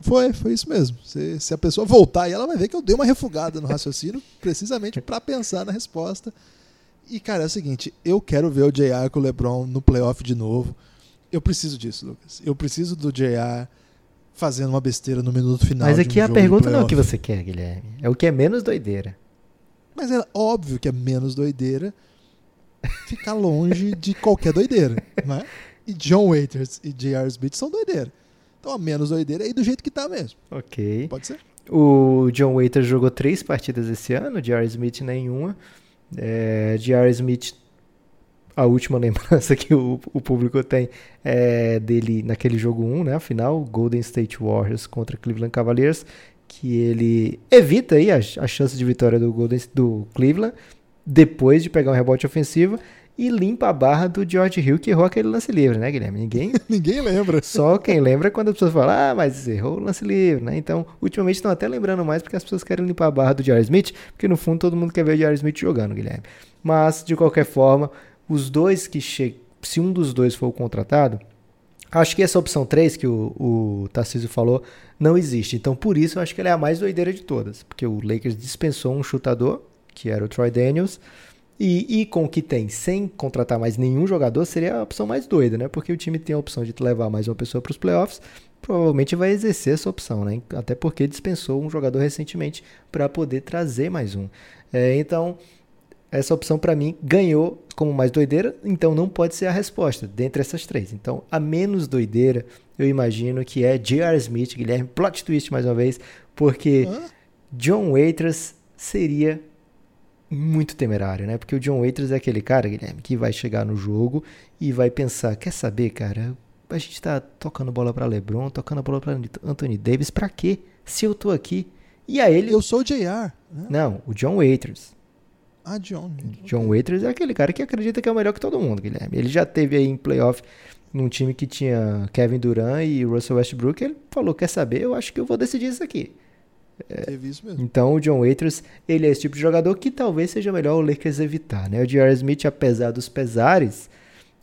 Foi, foi isso mesmo. Se, se, a pessoa voltar aí, ela vai ver que eu dei uma refugada no raciocínio, precisamente para pensar na resposta. E, cara, é o seguinte: eu quero ver o JR com o LeBron no playoff de novo. Eu preciso disso, Lucas. Eu preciso do JR fazendo uma besteira no minuto final. Mas aqui um a pergunta não é o que você quer, Guilherme. É o que é menos doideira. Mas é óbvio que é menos doideira ficar longe de qualquer doideira. Né? E John Waiters e J.R. Smith são doideira. Então a menos doideira aí do jeito que tá mesmo. Ok. Pode ser. O John Waiter jogou três partidas esse ano, J.R. Smith nenhuma. É, J.R. Smith, a última lembrança que o, o, público tem é dele naquele jogo 1, né? Afinal, Golden State Warriors contra Cleveland Cavaliers, que ele evita aí a, a chance de vitória do, Golden, do Cleveland depois de pegar um rebote ofensivo e limpa a barra do George Hill que errou aquele lance livre, né, Guilherme? Ninguém, Ninguém lembra. Só quem lembra é quando as pessoas falam, ah, mas errou o lance livre, né? Então, ultimamente estão até lembrando mais porque as pessoas querem limpar a barra do George Smith, porque no fundo todo mundo quer ver o George Smith jogando, Guilherme. Mas, de qualquer forma, os dois que chegam, se um dos dois for contratado, acho que essa opção 3 que o, o Tarcísio falou não existe. Então, por isso, eu acho que ela é a mais doideira de todas, porque o Lakers dispensou um chutador, que era o Troy Daniels, e, e, com o que tem, sem contratar mais nenhum jogador, seria a opção mais doida, né? Porque o time tem a opção de levar mais uma pessoa para os playoffs, provavelmente vai exercer essa opção, né? Até porque dispensou um jogador recentemente para poder trazer mais um. É, então, essa opção para mim ganhou como mais doideira, então não pode ser a resposta dentre essas três. Então, a menos doideira, eu imagino que é J.R. Smith, Guilherme, plot twist mais uma vez, porque? John Waiters seria muito temerário, né? Porque o John Waiters é aquele cara, Guilherme, que vai chegar no jogo e vai pensar, quer saber, cara, a gente tá tocando bola para LeBron, tocando bola para Anthony Davis, para quê? Se eu tô aqui. E aí ele Eu sou o JR, né? Não, o John Waiters. Ah, John. John. Waiters é aquele cara que acredita que é o melhor que todo mundo, Guilherme. Ele já teve aí em playoff num time que tinha Kevin Durant e Russell Westbrook, ele falou, quer saber, eu acho que eu vou decidir isso aqui. Teve isso mesmo. Então o John Waiters, ele é esse tipo de jogador que talvez seja melhor o Lakers evitar, né? O J.R. Smith, apesar dos pesares,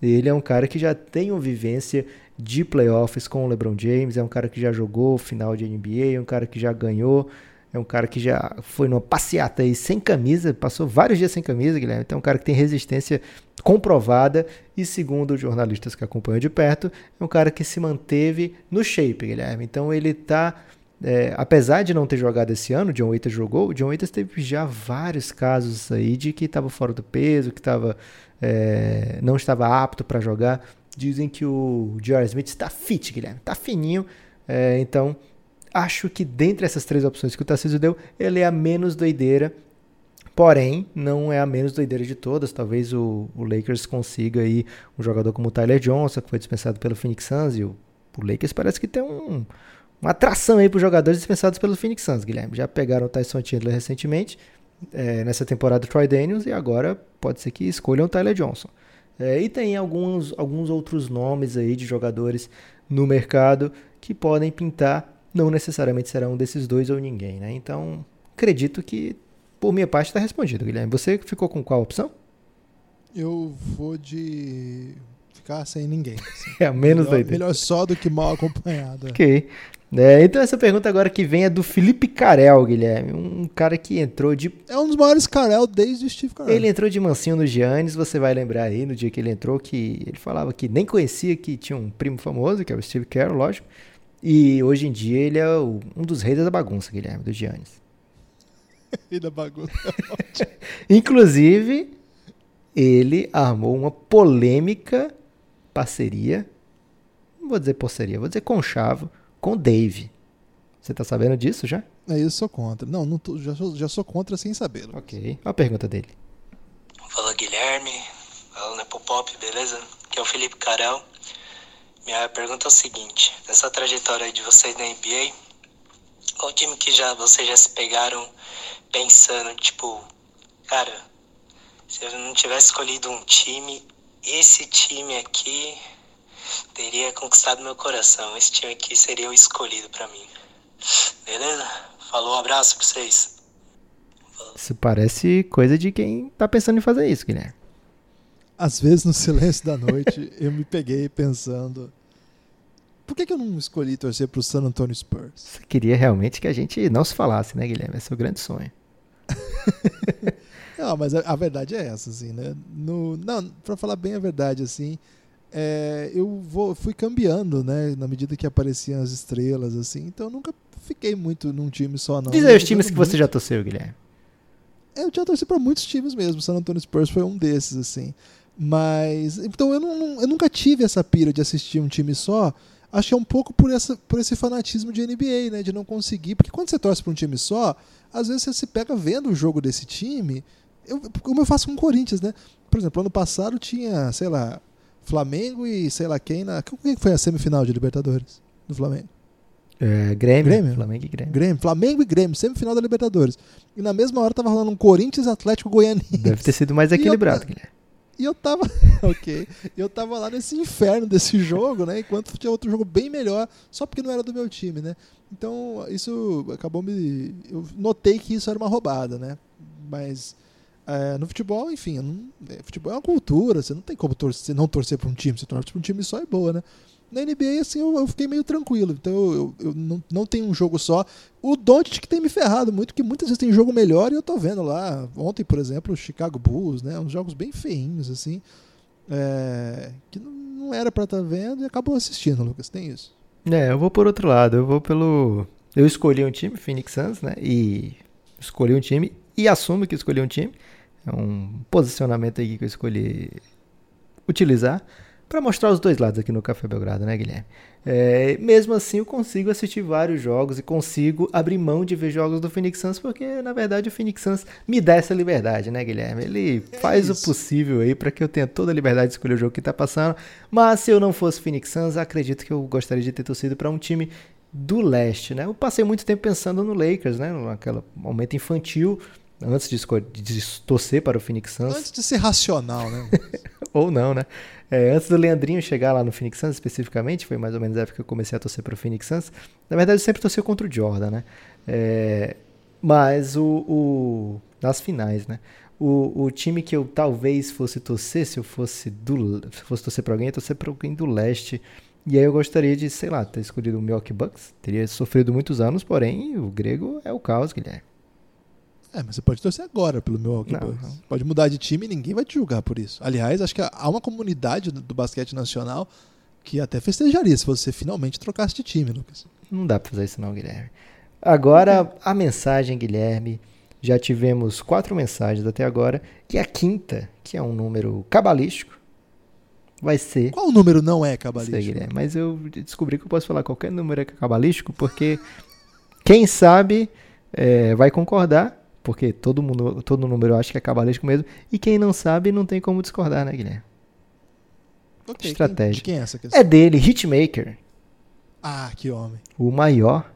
ele é um cara que já tem uma vivência de playoffs com o LeBron James, é um cara que já jogou final de NBA, é um cara que já ganhou, é um cara que já foi numa passeata aí sem camisa, passou vários dias sem camisa, Guilherme. Então é um cara que tem resistência comprovada e segundo os jornalistas que acompanham de perto, é um cara que se manteve no shape, Guilherme. Então ele tá é, apesar de não ter jogado esse ano, o John Waiters jogou, o John Waiters teve já vários casos aí de que estava fora do peso, que tava, é, não estava apto para jogar. Dizem que o J.R. Smith está fit, Guilherme, está fininho. É, então, acho que dentre essas três opções que o Tarcísio deu, ele é a menos doideira. Porém, não é a menos doideira de todas. Talvez o, o Lakers consiga aí um jogador como o Tyler Johnson, que foi dispensado pelo Phoenix Suns, e o, o Lakers parece que tem um, uma atração aí para os jogadores dispensados pelo Phoenix Suns, Guilherme. Já pegaram o Tyson Chandler recentemente, é, nessa temporada Troy Daniels, e agora pode ser que escolham o Tyler Johnson. É, e tem alguns, alguns outros nomes aí de jogadores no mercado que podem pintar, não necessariamente será um desses dois ou ninguém, né? Então, acredito que, por minha parte, está respondido, Guilherme. Você ficou com qual opção? Eu vou de ficar sem ninguém. Assim. É, menos melhor, doideira. melhor só do que mal acompanhado. é. Ok. É, então essa pergunta agora que vem é do Felipe Carel, Guilherme. Um cara que entrou de. É um dos maiores Carel desde o Steve Carell. Ele entrou de mansinho no Giannis, você vai lembrar aí no dia que ele entrou que ele falava que nem conhecia que tinha um primo famoso, que é o Steve Carell, lógico. E hoje em dia ele é o- um dos reis da bagunça, Guilherme, do Giannis. E da bagunça. Inclusive, ele armou uma polêmica parceria. Não vou dizer parceria, vou dizer conchavo com o Dave. Você tá sabendo disso já? É isso, sou contra. Não, não tô- já, sou, já sou contra sem saber. Ok. Olha a pergunta dele. Fala Guilherme, fala Nepopop, beleza? Aqui é o Felipe Carel. Minha pergunta é o seguinte: nessa trajetória aí de vocês na NBA, qual time que já vocês já se pegaram pensando, tipo, cara, se eu não tivesse escolhido um time, esse time aqui teria conquistado meu coração. Esse time aqui seria o escolhido pra mim. Beleza? Falou, um abraço pra vocês. Isso parece coisa de quem tá pensando em fazer isso, Guilherme. Às vezes, no silêncio da noite, eu me peguei pensando: por que, que eu não escolhi torcer pro San Antonio Spurs? Você queria realmente que a gente não se falasse, né, Guilherme? Esse é o grande sonho. Não, mas a, a verdade é essa, assim, né? No, não, pra falar bem a verdade, assim, é, eu vou, fui cambiando, né? Na medida que apareciam as estrelas, assim, então eu nunca fiquei muito num time só, não. Diz aí os times que você muito. já torceu, Guilherme. É, Eu já torci pra muitos times mesmo. San Antonio Spurs foi um desses, assim. Mas. Então eu, não, eu nunca tive essa pira de assistir um time só. Acho que é um pouco por, essa, por esse fanatismo de NBA, né? De não conseguir. Porque quando você torce pra um time só, às vezes você se pega vendo o jogo desse time. Eu, como eu faço com o Corinthians, né? Por exemplo, ano passado tinha, sei lá, Flamengo e sei lá quem na. Quem que foi a semifinal de Libertadores? Do Flamengo? É, Grêmio, Grêmio? Flamengo e Grêmio. Grêmio, Flamengo e Grêmio, semifinal da Libertadores. E na mesma hora tava rolando um Corinthians Atlético Goianiense. Deve ter sido mais equilibrado, Guilherme. E eu tava. ok. Eu tava lá nesse inferno desse jogo, né? Enquanto tinha outro jogo bem melhor, só porque não era do meu time, né? Então, isso acabou me. Eu notei que isso era uma roubada, né? Mas. É, no futebol, enfim, não- é, futebol é uma cultura, você não tem como torcer, não torcer pra um time, você torce pra um time só é boa, né? Na NBA, assim, eu, eu fiquei meio tranquilo. Então, eu, eu, eu não, não tenho um jogo só. O Doncic que tem me ferrado muito, porque muitas vezes tem jogo melhor e eu tô vendo lá. Ontem, por exemplo, o Chicago Bulls, né? Uns jogos bem feinhos, assim. é, que não, não era pra estar vendo e acabou assistindo, Lucas. Tem isso. É, eu vou por outro lado. Eu vou pelo. Eu escolhi um time, Phoenix Suns, né? E escolhi um time e assumo que escolhi um time. É um posicionamento aí que eu escolhi utilizar para mostrar os dois lados aqui no Café Belgrado, né, Guilherme? É, mesmo assim, eu consigo assistir vários jogos e consigo abrir mão de ver jogos do Phoenix Suns, porque na verdade o Phoenix Suns me dá essa liberdade, né, Guilherme? Ele faz o isso. possível aí para que eu tenha toda a liberdade de escolher o jogo que tá passando. Mas se eu não fosse Phoenix Suns, acredito que eu gostaria de ter torcido para um time do leste, né? Eu passei muito tempo pensando no Lakers, né? Naquele momento infantil, antes de, de torcer para o Phoenix Suns. Antes de ser racional, né? Ou não, né? É, antes do Leandrinho chegar lá no Phoenix Suns, especificamente, foi mais ou menos a época que eu comecei a torcer para o Phoenix Suns. Na verdade, eu sempre torci contra o Jordan, né? É, mas o, o, nas finais, né? O, o time que eu talvez fosse torcer, se eu fosse do se fosse torcer para alguém, eu torcer para alguém do leste. E aí eu gostaria de, sei lá, ter escolhido o Milwaukee Bucks. Teria sofrido muitos anos, porém o grego é o caos, Guilherme. É, mas você pode torcer agora pelo Milwaukee Não, Bucks. não. Pode mudar de time e ninguém vai te julgar por isso. Aliás, acho que há uma comunidade do, do basquete nacional que até festejaria se você finalmente trocasse de time, Lucas. Não dá pra fazer isso não, Guilherme. Agora, a mensagem, Guilherme. Já tivemos quatro mensagens até agora. E a quinta, que é um número cabalístico, vai ser... Qual número não é Sei, cabalístico? Guilherme, mas eu descobri que eu posso falar qualquer número é cabalístico, porque quem sabe é, vai concordar, porque todo mundo, todo número acha que é cabalístico mesmo, e quem não sabe não tem como discordar, né, Guilherme? Ok, Estratégia. De quem é essa questão? É dele, Hitmaker, Ah, que homem. o maior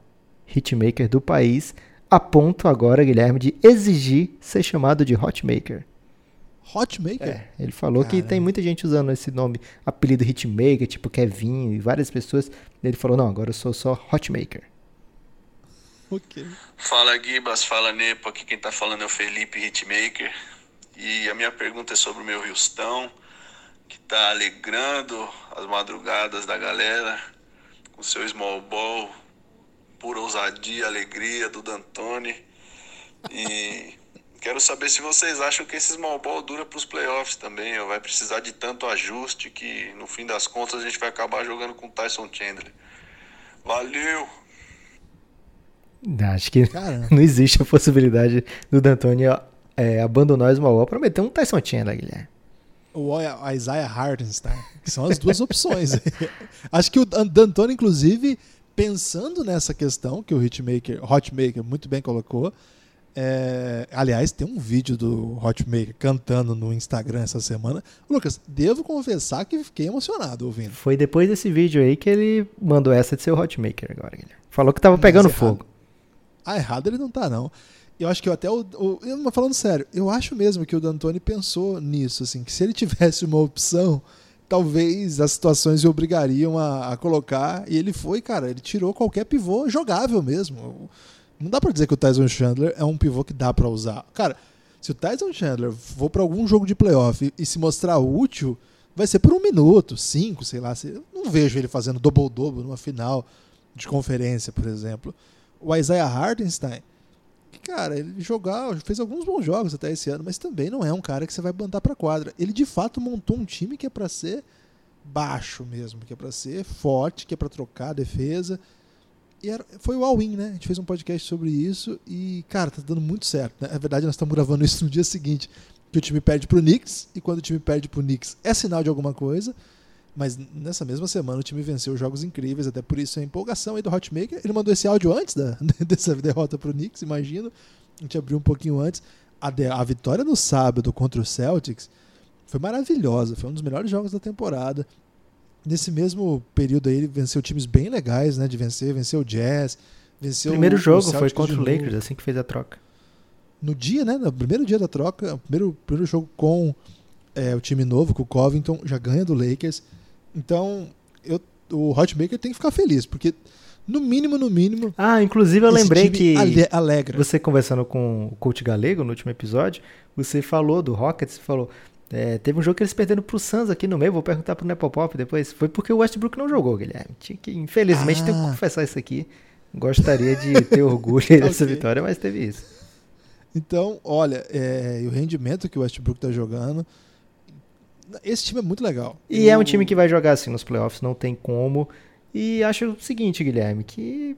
hitmaker do país, a ponto agora, Guilherme, de exigir ser chamado de Hotmaker. Hotmaker? É, ele falou que Caramba. tem muita gente usando esse nome, apelido Hitmaker, tipo Kevin e várias pessoas. Ele falou, não, agora eu sou só Hotmaker. Fala Gibas, fala Nepo, aqui quem tá falando é o Felipe Hitmaker. E a minha pergunta é sobre o meu Houston, que tá alegrando as madrugadas da galera com seu small ball, pura ousadia, alegria do D'Antoni. E quero saber se vocês acham que esse small ball dura pros playoffs também, ou vai precisar de tanto ajuste que no fim das contas a gente vai acabar jogando com Tyson Chandler. Valeu! Acho que Caramba. não existe a possibilidade do D'Antoni é, abandonar o Small pra meter um Tyson Chandler, Guilherme. Ou a Isaiah Hartenstein, que são as duas opções. Acho que o Dan- D'Antoni, inclusive, pensando nessa questão que o Hitmaker, Hotmaker muito bem colocou, é, aliás, tem um vídeo do Hotmaker cantando no Instagram essa semana. Lucas, devo confessar que fiquei emocionado ouvindo. Foi depois desse vídeo aí que ele mandou essa de ser o Hotmaker agora, Guilherme. Falou que tava pegando errado. fogo. Ah, errado ele não tá, não. Eu acho que eu até o, o- eu, falando sério, eu acho mesmo que o D'Antoni pensou nisso, assim, que se ele tivesse uma opção, talvez as situações o obrigariam a, a colocar. E ele foi, cara, ele tirou qualquer pivô jogável mesmo. Não dá pra dizer que o Tyson Chandler é um pivô que dá pra usar. Cara, se o Tyson Chandler for pra algum jogo de playoff e, e se mostrar útil, vai ser por um minuto, cinco, sei lá. Eu não vejo ele fazendo double-double numa final de conferência, por exemplo. O Isaiah Hartenstein, que, cara, ele jogar, fez alguns bons jogos até esse ano, mas também não é um cara que você vai mandar pra quadra. Ele de fato montou um time que é pra ser baixo mesmo, que é pra ser forte, que é pra trocar a defesa. E era- foi o all-in, né? A gente fez um podcast sobre isso e, cara, tá dando muito certo. Né? Na verdade, nós estamos gravando isso no dia seguinte, que o time perde pro Knicks, e quando o time perde pro Knicks é sinal de alguma coisa. Mas nessa mesma semana o time venceu jogos incríveis, até por isso a empolgação aí do Hotmaker. Ele mandou esse áudio antes da, dessa derrota pro Knicks, imagino. A gente abriu um pouquinho antes. A, de- a vitória no sábado contra o Celtics foi maravilhosa, foi um dos melhores jogos da temporada. Nesse mesmo período aí ele venceu times bem legais, né? De vencer, venceu o Jazz, venceu primeiro o- o jogo foi contra o Lakers, assim que fez a troca. no dia, né? No primeiro dia da troca, o primeiro, primeiro jogo com é, o time novo, com o Covington, já ganha do Lakers. Então, eu, o Hotmaker tem que ficar feliz, porque no mínimo, no mínimo, Ah, inclusive eu lembrei que ale- alegra. você conversando com o coach Galego no último episódio, você falou do Rockets, você falou, é, teve um jogo que eles perderam pro Suns aqui no meio, vou perguntar pro Nepopop depois. Foi porque o Westbrook não jogou, Guilherme. Tinha que, infelizmente, tenho que Ah. confessar isso aqui. Gostaria de ter orgulho aí dessa vitória, mas teve isso. Então, olha, é, e o rendimento que o Westbrook tá jogando, esse time é muito legal. E é um time que vai jogar assim nos playoffs, não tem como. E acho o seguinte, Guilherme, que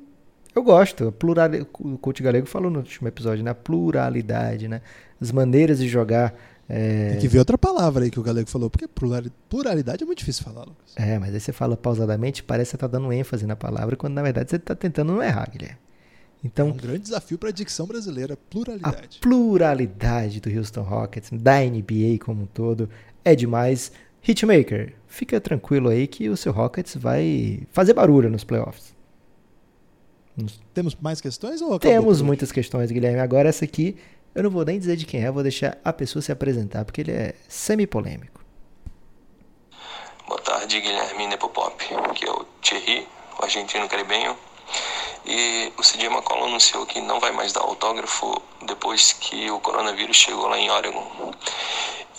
eu gosto. A plurali- O coach Galego falou no último episódio, né? A pluralidade, né? As maneiras de jogar. É, Tem que ver outra palavra aí que o Galego falou, porque plurali- pluralidade é muito difícil falar, Lucas. é, mas aí você fala pausadamente, parece que você tá dando ênfase na palavra, quando na verdade você tá tentando não errar, Guilherme. É Então, um grande desafio para a dicção brasileira, a pluralidade. pluralidade do Houston Rockets, da NBA como um todo, é demais. Hitmaker, fica tranquilo aí que o seu Rockets vai fazer barulho nos playoffs. Temos mais questões ou Temos muitas questões, Guilherme. Agora essa aqui, eu não vou nem dizer de quem é, vou deixar a pessoa se apresentar, porque ele é semi-polêmico. Boa tarde, Guilherme Nepopop, que é o Thierry, o argentino caribenho. E o CJ McCollum anunciou que não vai mais dar autógrafo depois que o coronavírus chegou lá em Oregon.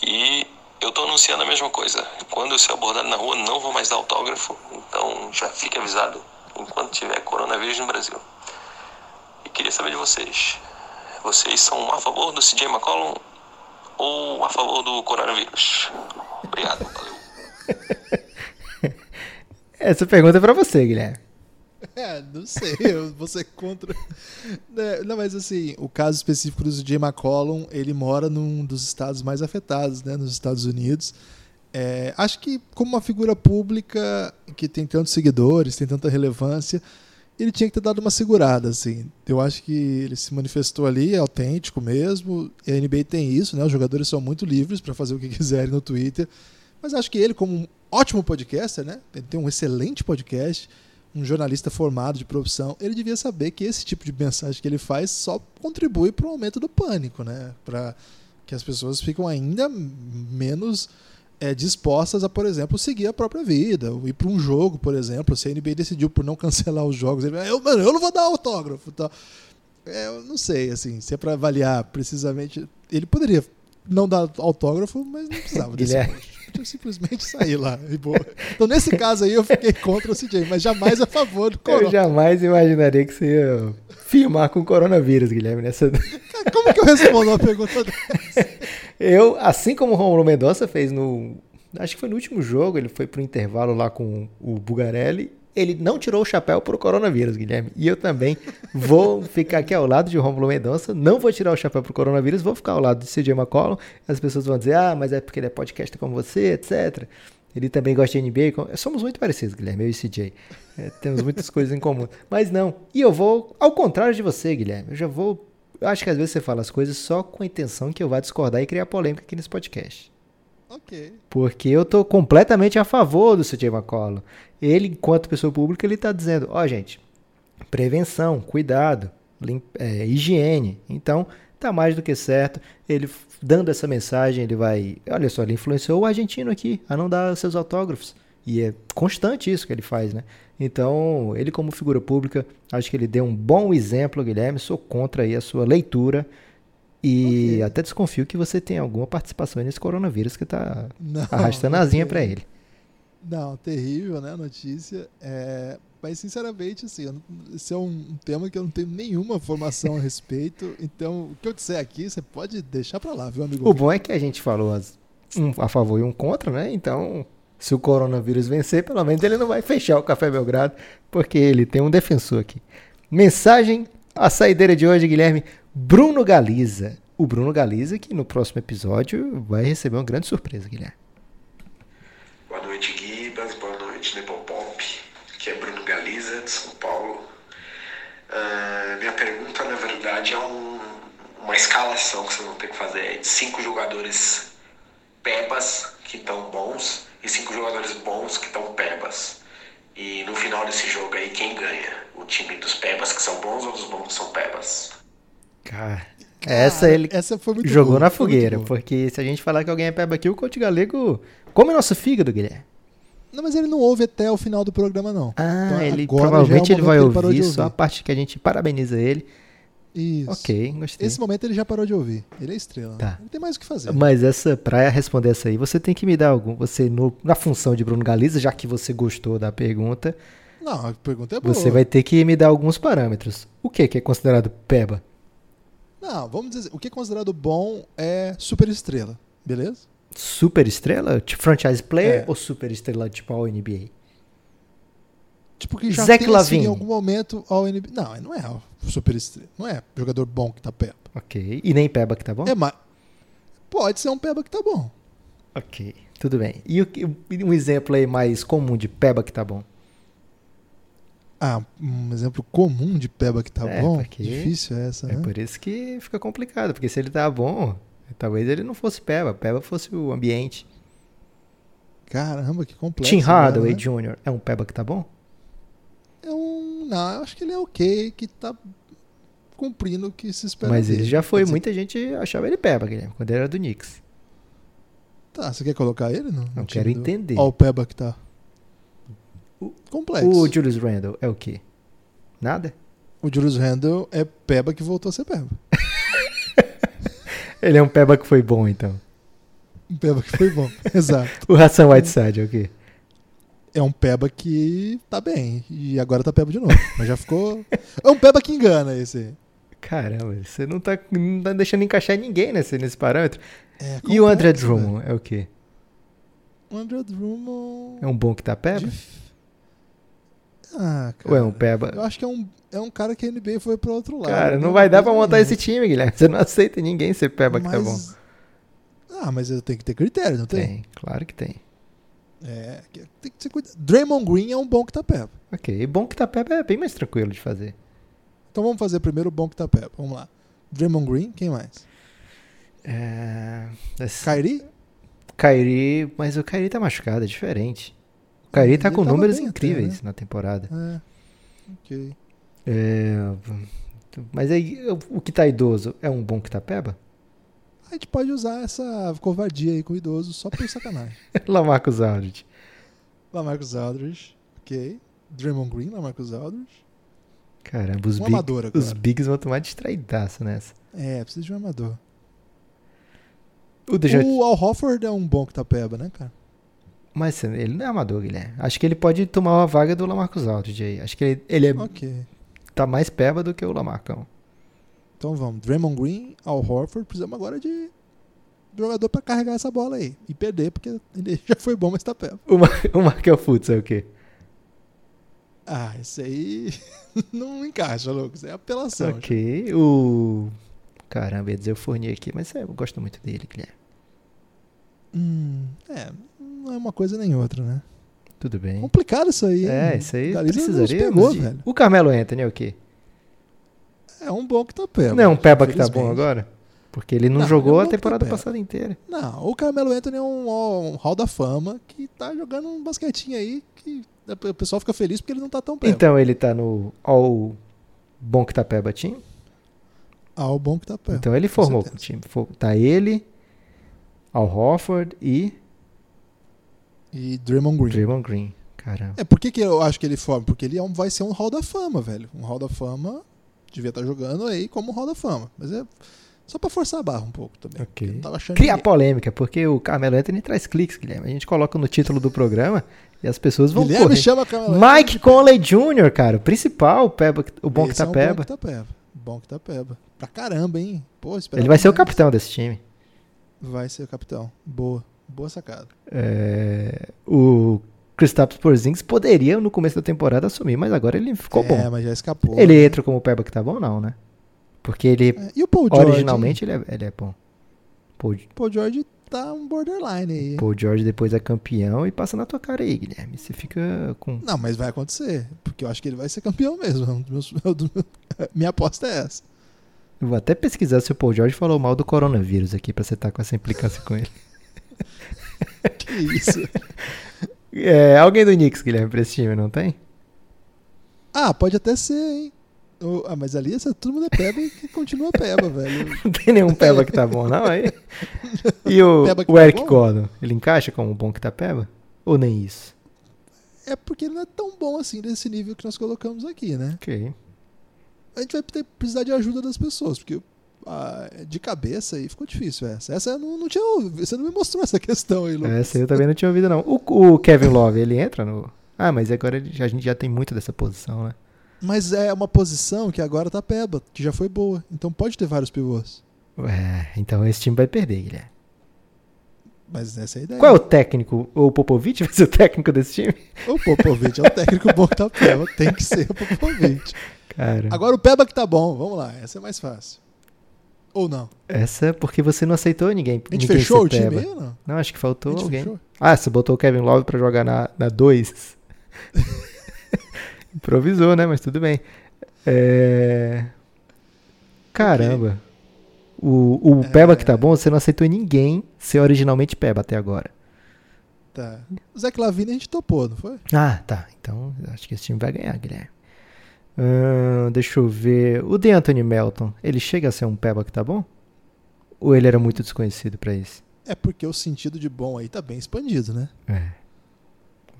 E eu estou anunciando a mesma coisa. Quando eu ser abordado na rua, não vou mais dar autógrafo. Então já fique avisado enquanto tiver coronavírus no Brasil. E queria saber de vocês. Vocês são a favor do CJ McCollum ou a favor do coronavírus? Obrigado, valeu. Essa pergunta é pra você, Guilherme. É, não sei, eu vou ser contra. É, não, mas assim, o caso específico do CJ McCollum, ele mora num dos estados mais afetados, né, nos Estados Unidos. É, acho que como uma figura pública que tem tantos seguidores, tem tanta relevância, ele tinha que ter dado uma segurada, assim. Eu acho que ele se manifestou ali, é autêntico mesmo. A NBA tem isso, né? Os jogadores são muito livres para fazer o que quiserem no Twitter. Mas acho que ele, como um ótimo podcaster, né? Ele tem um excelente podcast, um jornalista formado de profissão, ele devia saber que esse tipo de mensagem que ele faz só contribui para o aumento do pânico, né? Para que as pessoas ficam ainda menos é, dispostas a, por exemplo, seguir a própria vida, ir para um jogo, por exemplo. Se a NBA decidiu por não cancelar os jogos, ele eu, mano, eu não vou dar autógrafo. Tá? É, eu não sei, assim, se é para avaliar precisamente. Ele poderia não dar autógrafo, mas não precisava desse eu simplesmente sair lá e boa. Então, nesse caso aí, eu fiquei contra o CJ, mas jamais a favor do corona. Eu jamais imaginaria que você ia filmar com coronavírus, Guilherme, nessa. Como que eu respondo uma pergunta dessa? Eu, assim como o Romulo Mendonça fez no. Acho que foi no último jogo, ele foi pro intervalo lá com o Bugarelli. Ele não tirou o chapéu pro coronavírus, Guilherme. E eu também vou ficar aqui ao lado de Romulo Mendonça. Não vou tirar o chapéu pro coronavírus, vou ficar ao lado de CJ McCollum. As pessoas vão dizer, ah, mas é porque ele é podcast como você, etc. Ele também gosta de NBA. Somos muito parecidos, Guilherme, eu e CJ. É, temos muitas coisas em comum. Mas não. E eu vou, ao contrário de você, Guilherme. Eu já vou eu acho que às vezes você fala as coisas só com a intenção que eu vá discordar e criar polêmica aqui nesse podcast. Ok. Porque eu tô completamente a favor do CJ McCollum. Ele, enquanto pessoa pública, ele tá dizendo, ó, oh, gente, prevenção, cuidado, é, higiene. Então, tá mais do que certo. Ele dando essa mensagem, ele vai. Olha só, ele influenciou o argentino aqui a não dar seus autógrafos. E é constante isso que ele faz, né? Então, ele como figura pública, acho que ele deu um bom exemplo, Guilherme. Sou contra aí a sua leitura. E okay. até desconfio que você tem alguma participação nesse coronavírus que está arrastando a asinha para ele. Não, terrível, né, a notícia. É, mas, sinceramente, assim, esse é um, tema que eu não tenho nenhuma formação a respeito. Então, o que eu disser aqui, você pode deixar para lá, viu, amigo? O bom é que a gente falou um a favor e um contra, né? Então, se o coronavírus vencer, pelo menos ele não vai fechar o Café Belgrado, porque ele tem um defensor aqui. Mensagem, a saideira de hoje, Guilherme, Bruno Galiza. O Bruno Galiza, que no próximo episódio vai receber uma grande surpresa, Guilherme. Boa noite, Guibas. Boa noite, Nepopop. Aqui é Bruno Galiza, de São Paulo. Uh, minha pergunta, na verdade, é um, uma escalação que vocês vão ter que fazer é de cinco jogadores pebas que estão bons e cinco jogadores bons que estão pebas. E no final desse jogo aí, quem ganha? O time dos pebas que são bons ou dos bons que são pebas? Cara, essa ele essa foi muito jogou boa, na fogueira, porque se a gente falar que alguém é peba aqui, o coach galego come nosso fígado, Guilherme. Não, mas ele não ouve até o final do programa, não. Ah, então, ele provavelmente é ele vai ouvir, ouvir só a parte que a gente parabeniza ele. Isso. Ok, gostei. Esse momento ele já parou de ouvir. Ele é estrela. Tá. Não tem mais o que fazer. Mas essa, pra responder essa aí, você tem que me dar algum. Você, no, na função de Bruno Galiza, já que você gostou da pergunta. Não, a pergunta é boa. Você vai ter que me dar alguns parâmetros. O que, que é considerado peba? Não, vamos dizer. O que é considerado bom é super estrela, beleza? Super estrela? Tipo franchise player é. ou super estrela tipo ao NBA? Tipo, que já Zach tem assim, em algum momento ao NBA. Não, não é super estrela. Não é jogador bom que tá peba. Ok. E nem peba que tá bom? É, mas pode ser um peba que tá bom. Ok, tudo bem. E um exemplo aí mais comum de peba que tá bom? Ah, um exemplo comum de peba que tá é, bom? Difícil é essa, é né? É por isso que fica complicado, porque se ele tá bom, talvez ele não fosse peba, peba fosse o ambiente. Caramba, que complexo. Tim Hardaway né? Jr. é um peba que tá bom? é um. Não, eu acho que ele é ok, que tá cumprindo o que se espera. Mas ele já foi, muita gente achava ele Peba, Guilherme, quando ele era do Knicks. Tá, você quer colocar ele? Não, não quero do... entender. Olha o Peba que tá. O, Complexo. O Julius Randle é o quê? Nada? O Julius Randle é peba que voltou a ser peba. Ele é um peba que foi bom, então. Um peba que foi bom. Exato. O Hassan Whiteside é o quê? É um peba que tá bem. E agora tá peba de novo. Mas já ficou. É um peba que engana esse. Caramba, você não tá, não tá deixando encaixar ninguém nesse, nesse parâmetro. É E o André Drummond é o quê? O André Drummond. É um bom que tá peba? Dif- Ah, cara. Ou é um peba? Eu acho que é um, é um cara que a NBA foi pro outro lado. Cara, não né? vai dar pra montar Não. esse time, Guilherme. Você não aceita ninguém ser peba que tá bom. Mas- Ah, mas eu tenho que ter critério, não tem? Tem, claro que tem. É, tem que ser cuidado. Draymond Green é um bom que tá peba. Ok, e bom que tá peba é bem mais tranquilo de fazer. Então vamos fazer primeiro o bom que tá peba. Vamos lá. Draymond Green, quem mais? É... esse- Kyrie? Kyrie, mas o Kyrie tá machucado, é diferente. O Kyrie tá com números bem até, incríveis né? na temporada. É. Ok. É, Mas aí, o que tá idoso é um bom que tá peba? A gente pode usar essa covardia aí com o idoso só por sacanagem. Lamarcus Aldridge. Lamarcus Aldridge, ok. Draymond Green, Lamarcus Aldridge. Caramba, os, Um big, os bigs vão tomar distraidaço nessa. É, precisa de um amador. O O Al Hofford é um bom que tá peba, né, cara? Mas ele não é amador, Guilherme. Acho que ele pode tomar a vaga do Lamarcus Aldridge aí. Acho que ele, ele é, tá mais peba do que o Lamarcão. Então vamos. Draymond Green, Al Horford. Precisamos agora de jogador pra carregar essa bola aí. E perder, porque ele já foi bom, mas tá peba. O, Mar o Markel Fultz é o quê? Ah, isso aí não encaixa, louco. Isso é apelação. ok. O... Caramba, ia dizer o Fournier aqui, mas é, eu gosto muito dele, Guilherme. Hum, é, não é uma coisa nem outra, né? Tudo bem. Complicado isso aí. É, hein? isso aí precisaria. pegou, velho. O Carmelo Anthony é o quê? É um bom que tá peba. não é um peba que tá bom agora? Porque ele não, Não, jogou é um a tá temporada peba. passada inteira. Não, o Carmelo Anthony é um, um hall da fama que tá jogando um basquetinho aí que o pessoal fica feliz porque ele não tá tão peba. Então ele tá no All Bom que tá peba? Ah, o bom que tá peba. Então ele formou o time. Tá ele, Al Horford e E Draymond Green. Draymond Green. Caramba. É, por que, que eu acho que ele forma? Porque ele é um, vai ser um Hall da Fama, velho. Um Hall da Fama devia estar jogando aí como um Hall da Fama. Mas é só pra forçar a barra um pouco também. Ok. porque Não tava achando Cria ninguém. polêmica, porque o Carmelo Anthony traz cliques, Guilherme. A gente coloca no título do programa e as pessoas vão Guilherme correr. chama Carmelo Mike Conley Jr., cara, o principal, o, peba, o bom que tá é um peba. Bom que tá peba. Bom que tá peba. Pra caramba, hein? Pô, Ele vai ser o capitão desse time. Vai ser o capitão. Boa. Boa sacada. É, o Kristaps Porzingis poderia no começo da temporada assumir, mas agora ele ficou é, bom. mas já escapou. Ele né? entra como peba que tá bom, não, né? Porque ele É, E o Paul George? originalmente ele é, ele é bom. Paul, O Paul George tá um borderline aí. Paul George depois é campeão e passa na tua cara aí, Guilherme. Você fica com. Não, mas vai acontecer. Porque eu acho que ele vai ser campeão mesmo. Minha aposta é essa. Eu vou até pesquisar se o Paul George falou mal do coronavírus aqui pra você estar com essa implicância com ele. Que isso? É, alguém do Knicks, Guilherme, pra esse time, não tem? Ah, pode até ser, hein? Ah, mas ali essa, mundo é peba e continua peba, velho. Não tem nenhum peba que tá bom, não? Aí. E o, o tá Eric bom? Gordon, ele encaixa como bom que tá peba? Ou nem isso? É porque ele não é tão bom assim nesse nível que nós colocamos aqui, né? Ok. A gente vai ter, precisar de ajuda das pessoas, porque de cabeça aí ficou difícil essa. Essa eu não, não tinha ouvido, você não me mostrou essa questão aí, Lucas. Essa eu também não tinha ouvido, não. O, o Kevin Love, ele entra no. Ah, mas agora ele a gente já tem muito dessa posição, né? Mas é uma posição que agora tá peba, que já foi boa. Então pode ter vários pivôs. É, então esse time vai perder, Guilherme. Mas essa é a ideia. Qual é o técnico? O Popovich vai ser o técnico desse time? O Popovich é o técnico bom que tá peba. Tem que ser o Popovich. Cara, Agora o Peba que tá bom. Vamos lá, essa é mais fácil. Ou não? essa é porque você não aceitou ninguém. A gente ninguém fechou o time aí ou não? Não, acho que faltou alguém. fechou? Ah, você botou o Kevin Love pra jogar na 2. Improvisou, né? Mas tudo bem. É... Caramba. O, o É. Peba que tá bom, você não aceitou ninguém ser originalmente Peba até agora. Tá. O Zé Clavini a gente topou, não foi? Ah, tá. Então acho que esse time vai ganhar, Guilherme. Deixa eu ver. O De Anthony Melton, ele chega a ser um Peba que tá bom? Ou ele era muito desconhecido pra isso? É porque o sentido de bom aí tá bem expandido, né? É.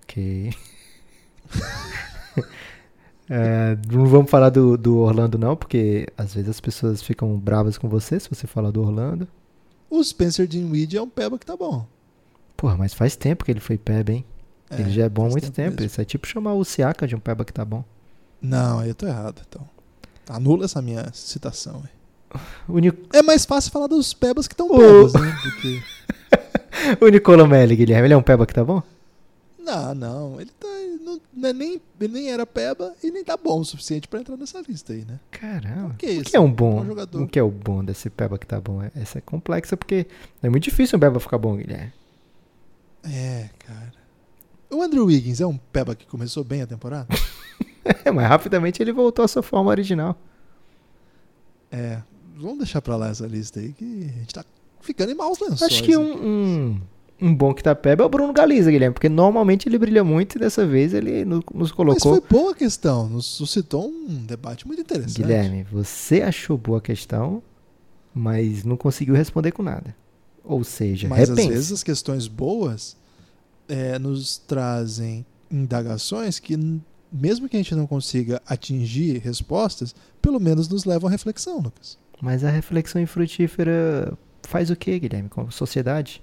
Ok. É, não vamos falar do, do Orlando, não, porque às vezes as pessoas ficam bravas com você se você falar do Orlando. O Spencer Dinwiddie é um peba que tá bom. Porra, mas faz tempo que ele foi peba, hein? É, ele já é bom há muito tempo tempo. Isso é tipo chamar o Siaka de um peba que tá bom. Não, aí eu tô errado, então. Anula essa minha citação. aí. O, Ni É mais fácil falar dos pebas que estão O- pebas, né? Do que... o Nicola Melli, Guilherme, ele é um peba que tá bom? Não, não. Ele tá. Não, não é nem, ele nem era peba e nem tá bom o suficiente pra entrar nessa lista aí, né? Caramba. Que o isso? que é um bom? Bom jogador. O que é o bom desse peba que tá bom? É- Essa é complexa porque é muito difícil um peba ficar bom, Guilherme. É, cara. O Andrew Wiggins é um peba que começou bem a temporada? É, mas rapidamente ele voltou à sua forma original. É. Vamos deixar pra lá essa lista aí que a gente tá ficando em maus lençóis. Acho que um, um, um bom que tá peba é o Bruno Galiza, Guilherme, porque normalmente ele brilha muito e dessa vez ele no- nos Mas colocou. foi boa a questão. Nos suscitou um debate muito interessante. Guilherme, você achou boa a questão, mas não conseguiu responder com nada. Ou seja, Mas repense. às vezes as questões boas é, nos trazem indagações que, mesmo que a gente não consiga atingir respostas, pelo menos nos levam à reflexão, Lucas. Mas a reflexão infrutífera faz o que, Guilherme, com a sociedade?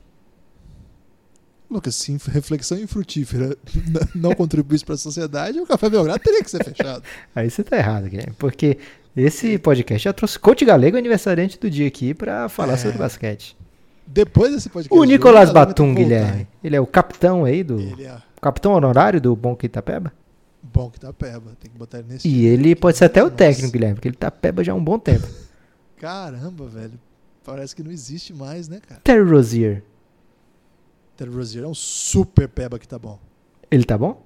Lucas, se reflexão infrutífera não contribuísse para a sociedade, o Café Belgrado teria que ser fechado. Aí você tá errado, Guilherme, porque esse podcast já trouxe Coach Galego, aniversariante do dia aqui, pra falar É. sobre basquete. Depois desse podcast. O ter Batum, Guilherme, ele é o capitão aí do. É Capitão honorário do Bom Itapeba? Bom que tá peba. Tem que botar ele nesse. E time ele pode ser até o Nossa. técnico, Guilherme, porque ele tá peba já há um bom tempo. Caramba, velho. Parece que não existe mais, né, cara? Terry Rozier, Terry Rozier é um super peba que tá bom. ele tá bom?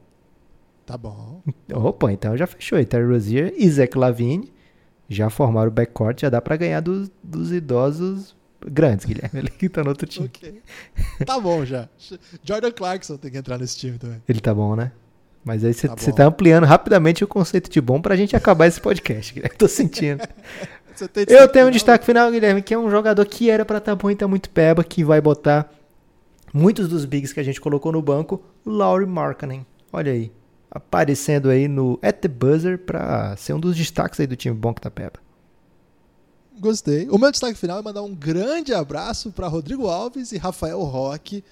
Tá bom. Opa, então já fechou aí. Terry Rozier e Zach Lavine já formaram o backcourt, já dá pra ganhar dos, dos idosos grandes, Guilherme. Ele que tá no outro time. Ok. Tá bom já. Jordan Clarkson tem que entrar nesse time também. Ele tá bom, né? Mas aí você Tá bom. tá ampliando rapidamente o conceito de bom pra gente acabar esse podcast, Guilherme. Tô sentindo. Eu tenho um destaque final, Guilherme, que é um jogador que era pra estar bom e tá muito peba, que vai botar muitos dos bigs que a gente colocou no banco, o Laurie Markkanen. Olha aí, aparecendo aí no At the Buzzer pra ser um dos destaques aí do time bom que tá peba. Gostei. O meu destaque final é mandar um grande abraço para Rodrigo Alves e Rafael Roque,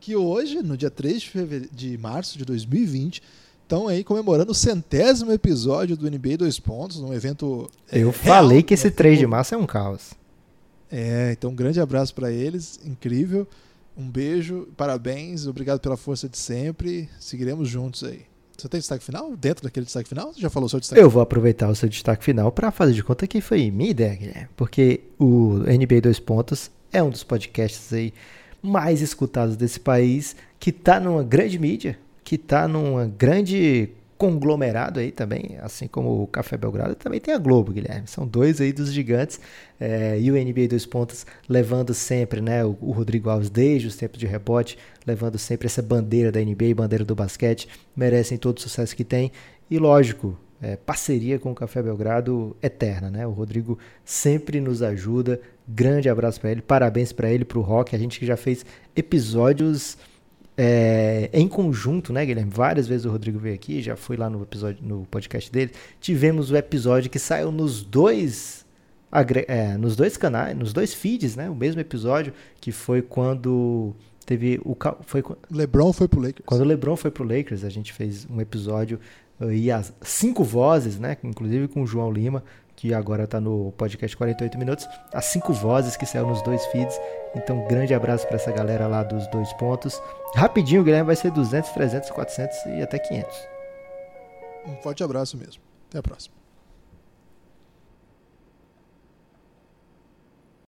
que hoje, no dia 3 de, fevere- de março de 2020, estão aí comemorando o centésimo episódio do NBA 2 Pontos, um evento. é, Eu real, falei que esse né? 3 de março é um caos. É, então um grande abraço para eles, incrível. Um beijo, parabéns, obrigado pela força de sempre. Seguiremos juntos aí. Você tem destaque final? Dentro daquele destaque final? Você já falou o seu destaque Eu vou aproveitar o seu destaque final para fazer de conta que foi minha ideia, Guilherme. Porque o NBA 2 Pontos é um dos podcasts aí mais escutados desse país, que tá numa grande mídia, que tá numa grande conglomerado aí também, assim como o Café Belgrado, também tem a Globo, Guilherme. São dois aí dos gigantes. é, e o NBA 2 Pontos levando sempre, né? O, o Rodrigo Alves, desde os tempos de rebote, levando sempre essa bandeira da NBA, bandeira do basquete, merecem todo o sucesso que tem. E lógico, é, parceria com o Café Belgrado eterna, né? O Rodrigo sempre nos ajuda. Grande abraço para ele, parabéns para ele, para o Rock. A gente que já fez episódios é, em conjunto, né, Guilherme? Várias vezes o Rodrigo veio aqui, já foi lá no episódio, no podcast dele. Tivemos o episódio que saiu nos dois, é, nos dois canais, nos dois feeds, né? O mesmo episódio que foi quando teve o foi LeBron foi pro Lakers. quando o LeBron foi pro Lakers, a gente fez um episódio e as cinco vozes, né? Inclusive com o João Lima, que agora tá no podcast 48 minutos. As cinco vozes que saíram nos dois feeds. Então, grande abraço para essa galera lá dos dois pontos. Rapidinho, Guilherme, vai ser 200, 300, 400 e até 500. Um forte abraço mesmo. Até a próxima.